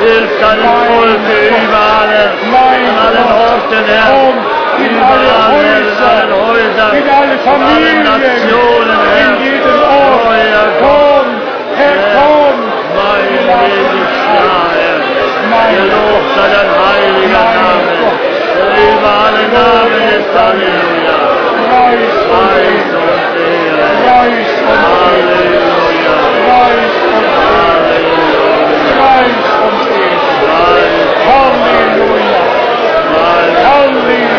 Hilsa den folk i världen, världen har den här. in alle Häuser, in alle Familien, in jedem Ort. Komm, Herr, komm. Mein Lebensjahr, Herr, gelobt sei dein heiliger Name, über alle Namen ist Halleluja. Preis und Ehre, Preis und Ehre. Preis und Ehre, Preis und Ehre. Halleluja. Hallelujah. Halleluja.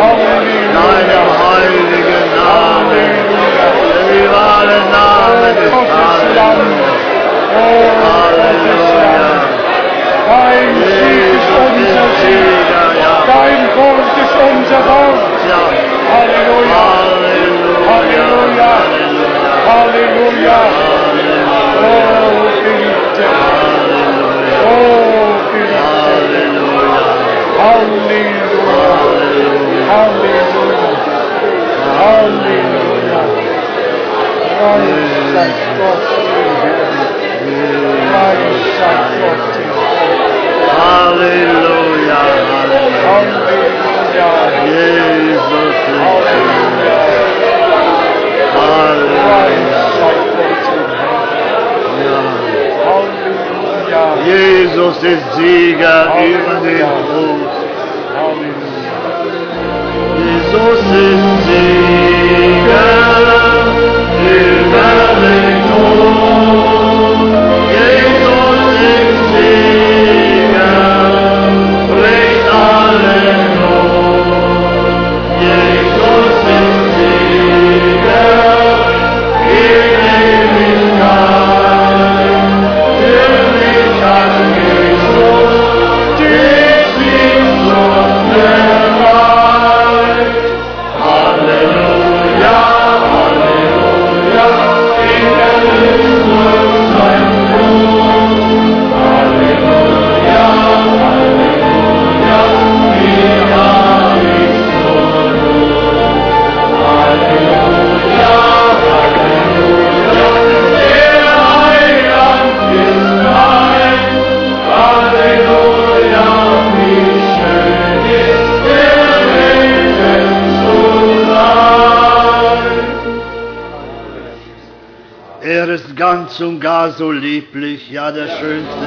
deinem heiligen Namen, der alle Namen des Herrn. Halleluja. Dein Sieg ist unser Sieg, dein Wort ist unser Wort. so lieblich, ja, der schönste.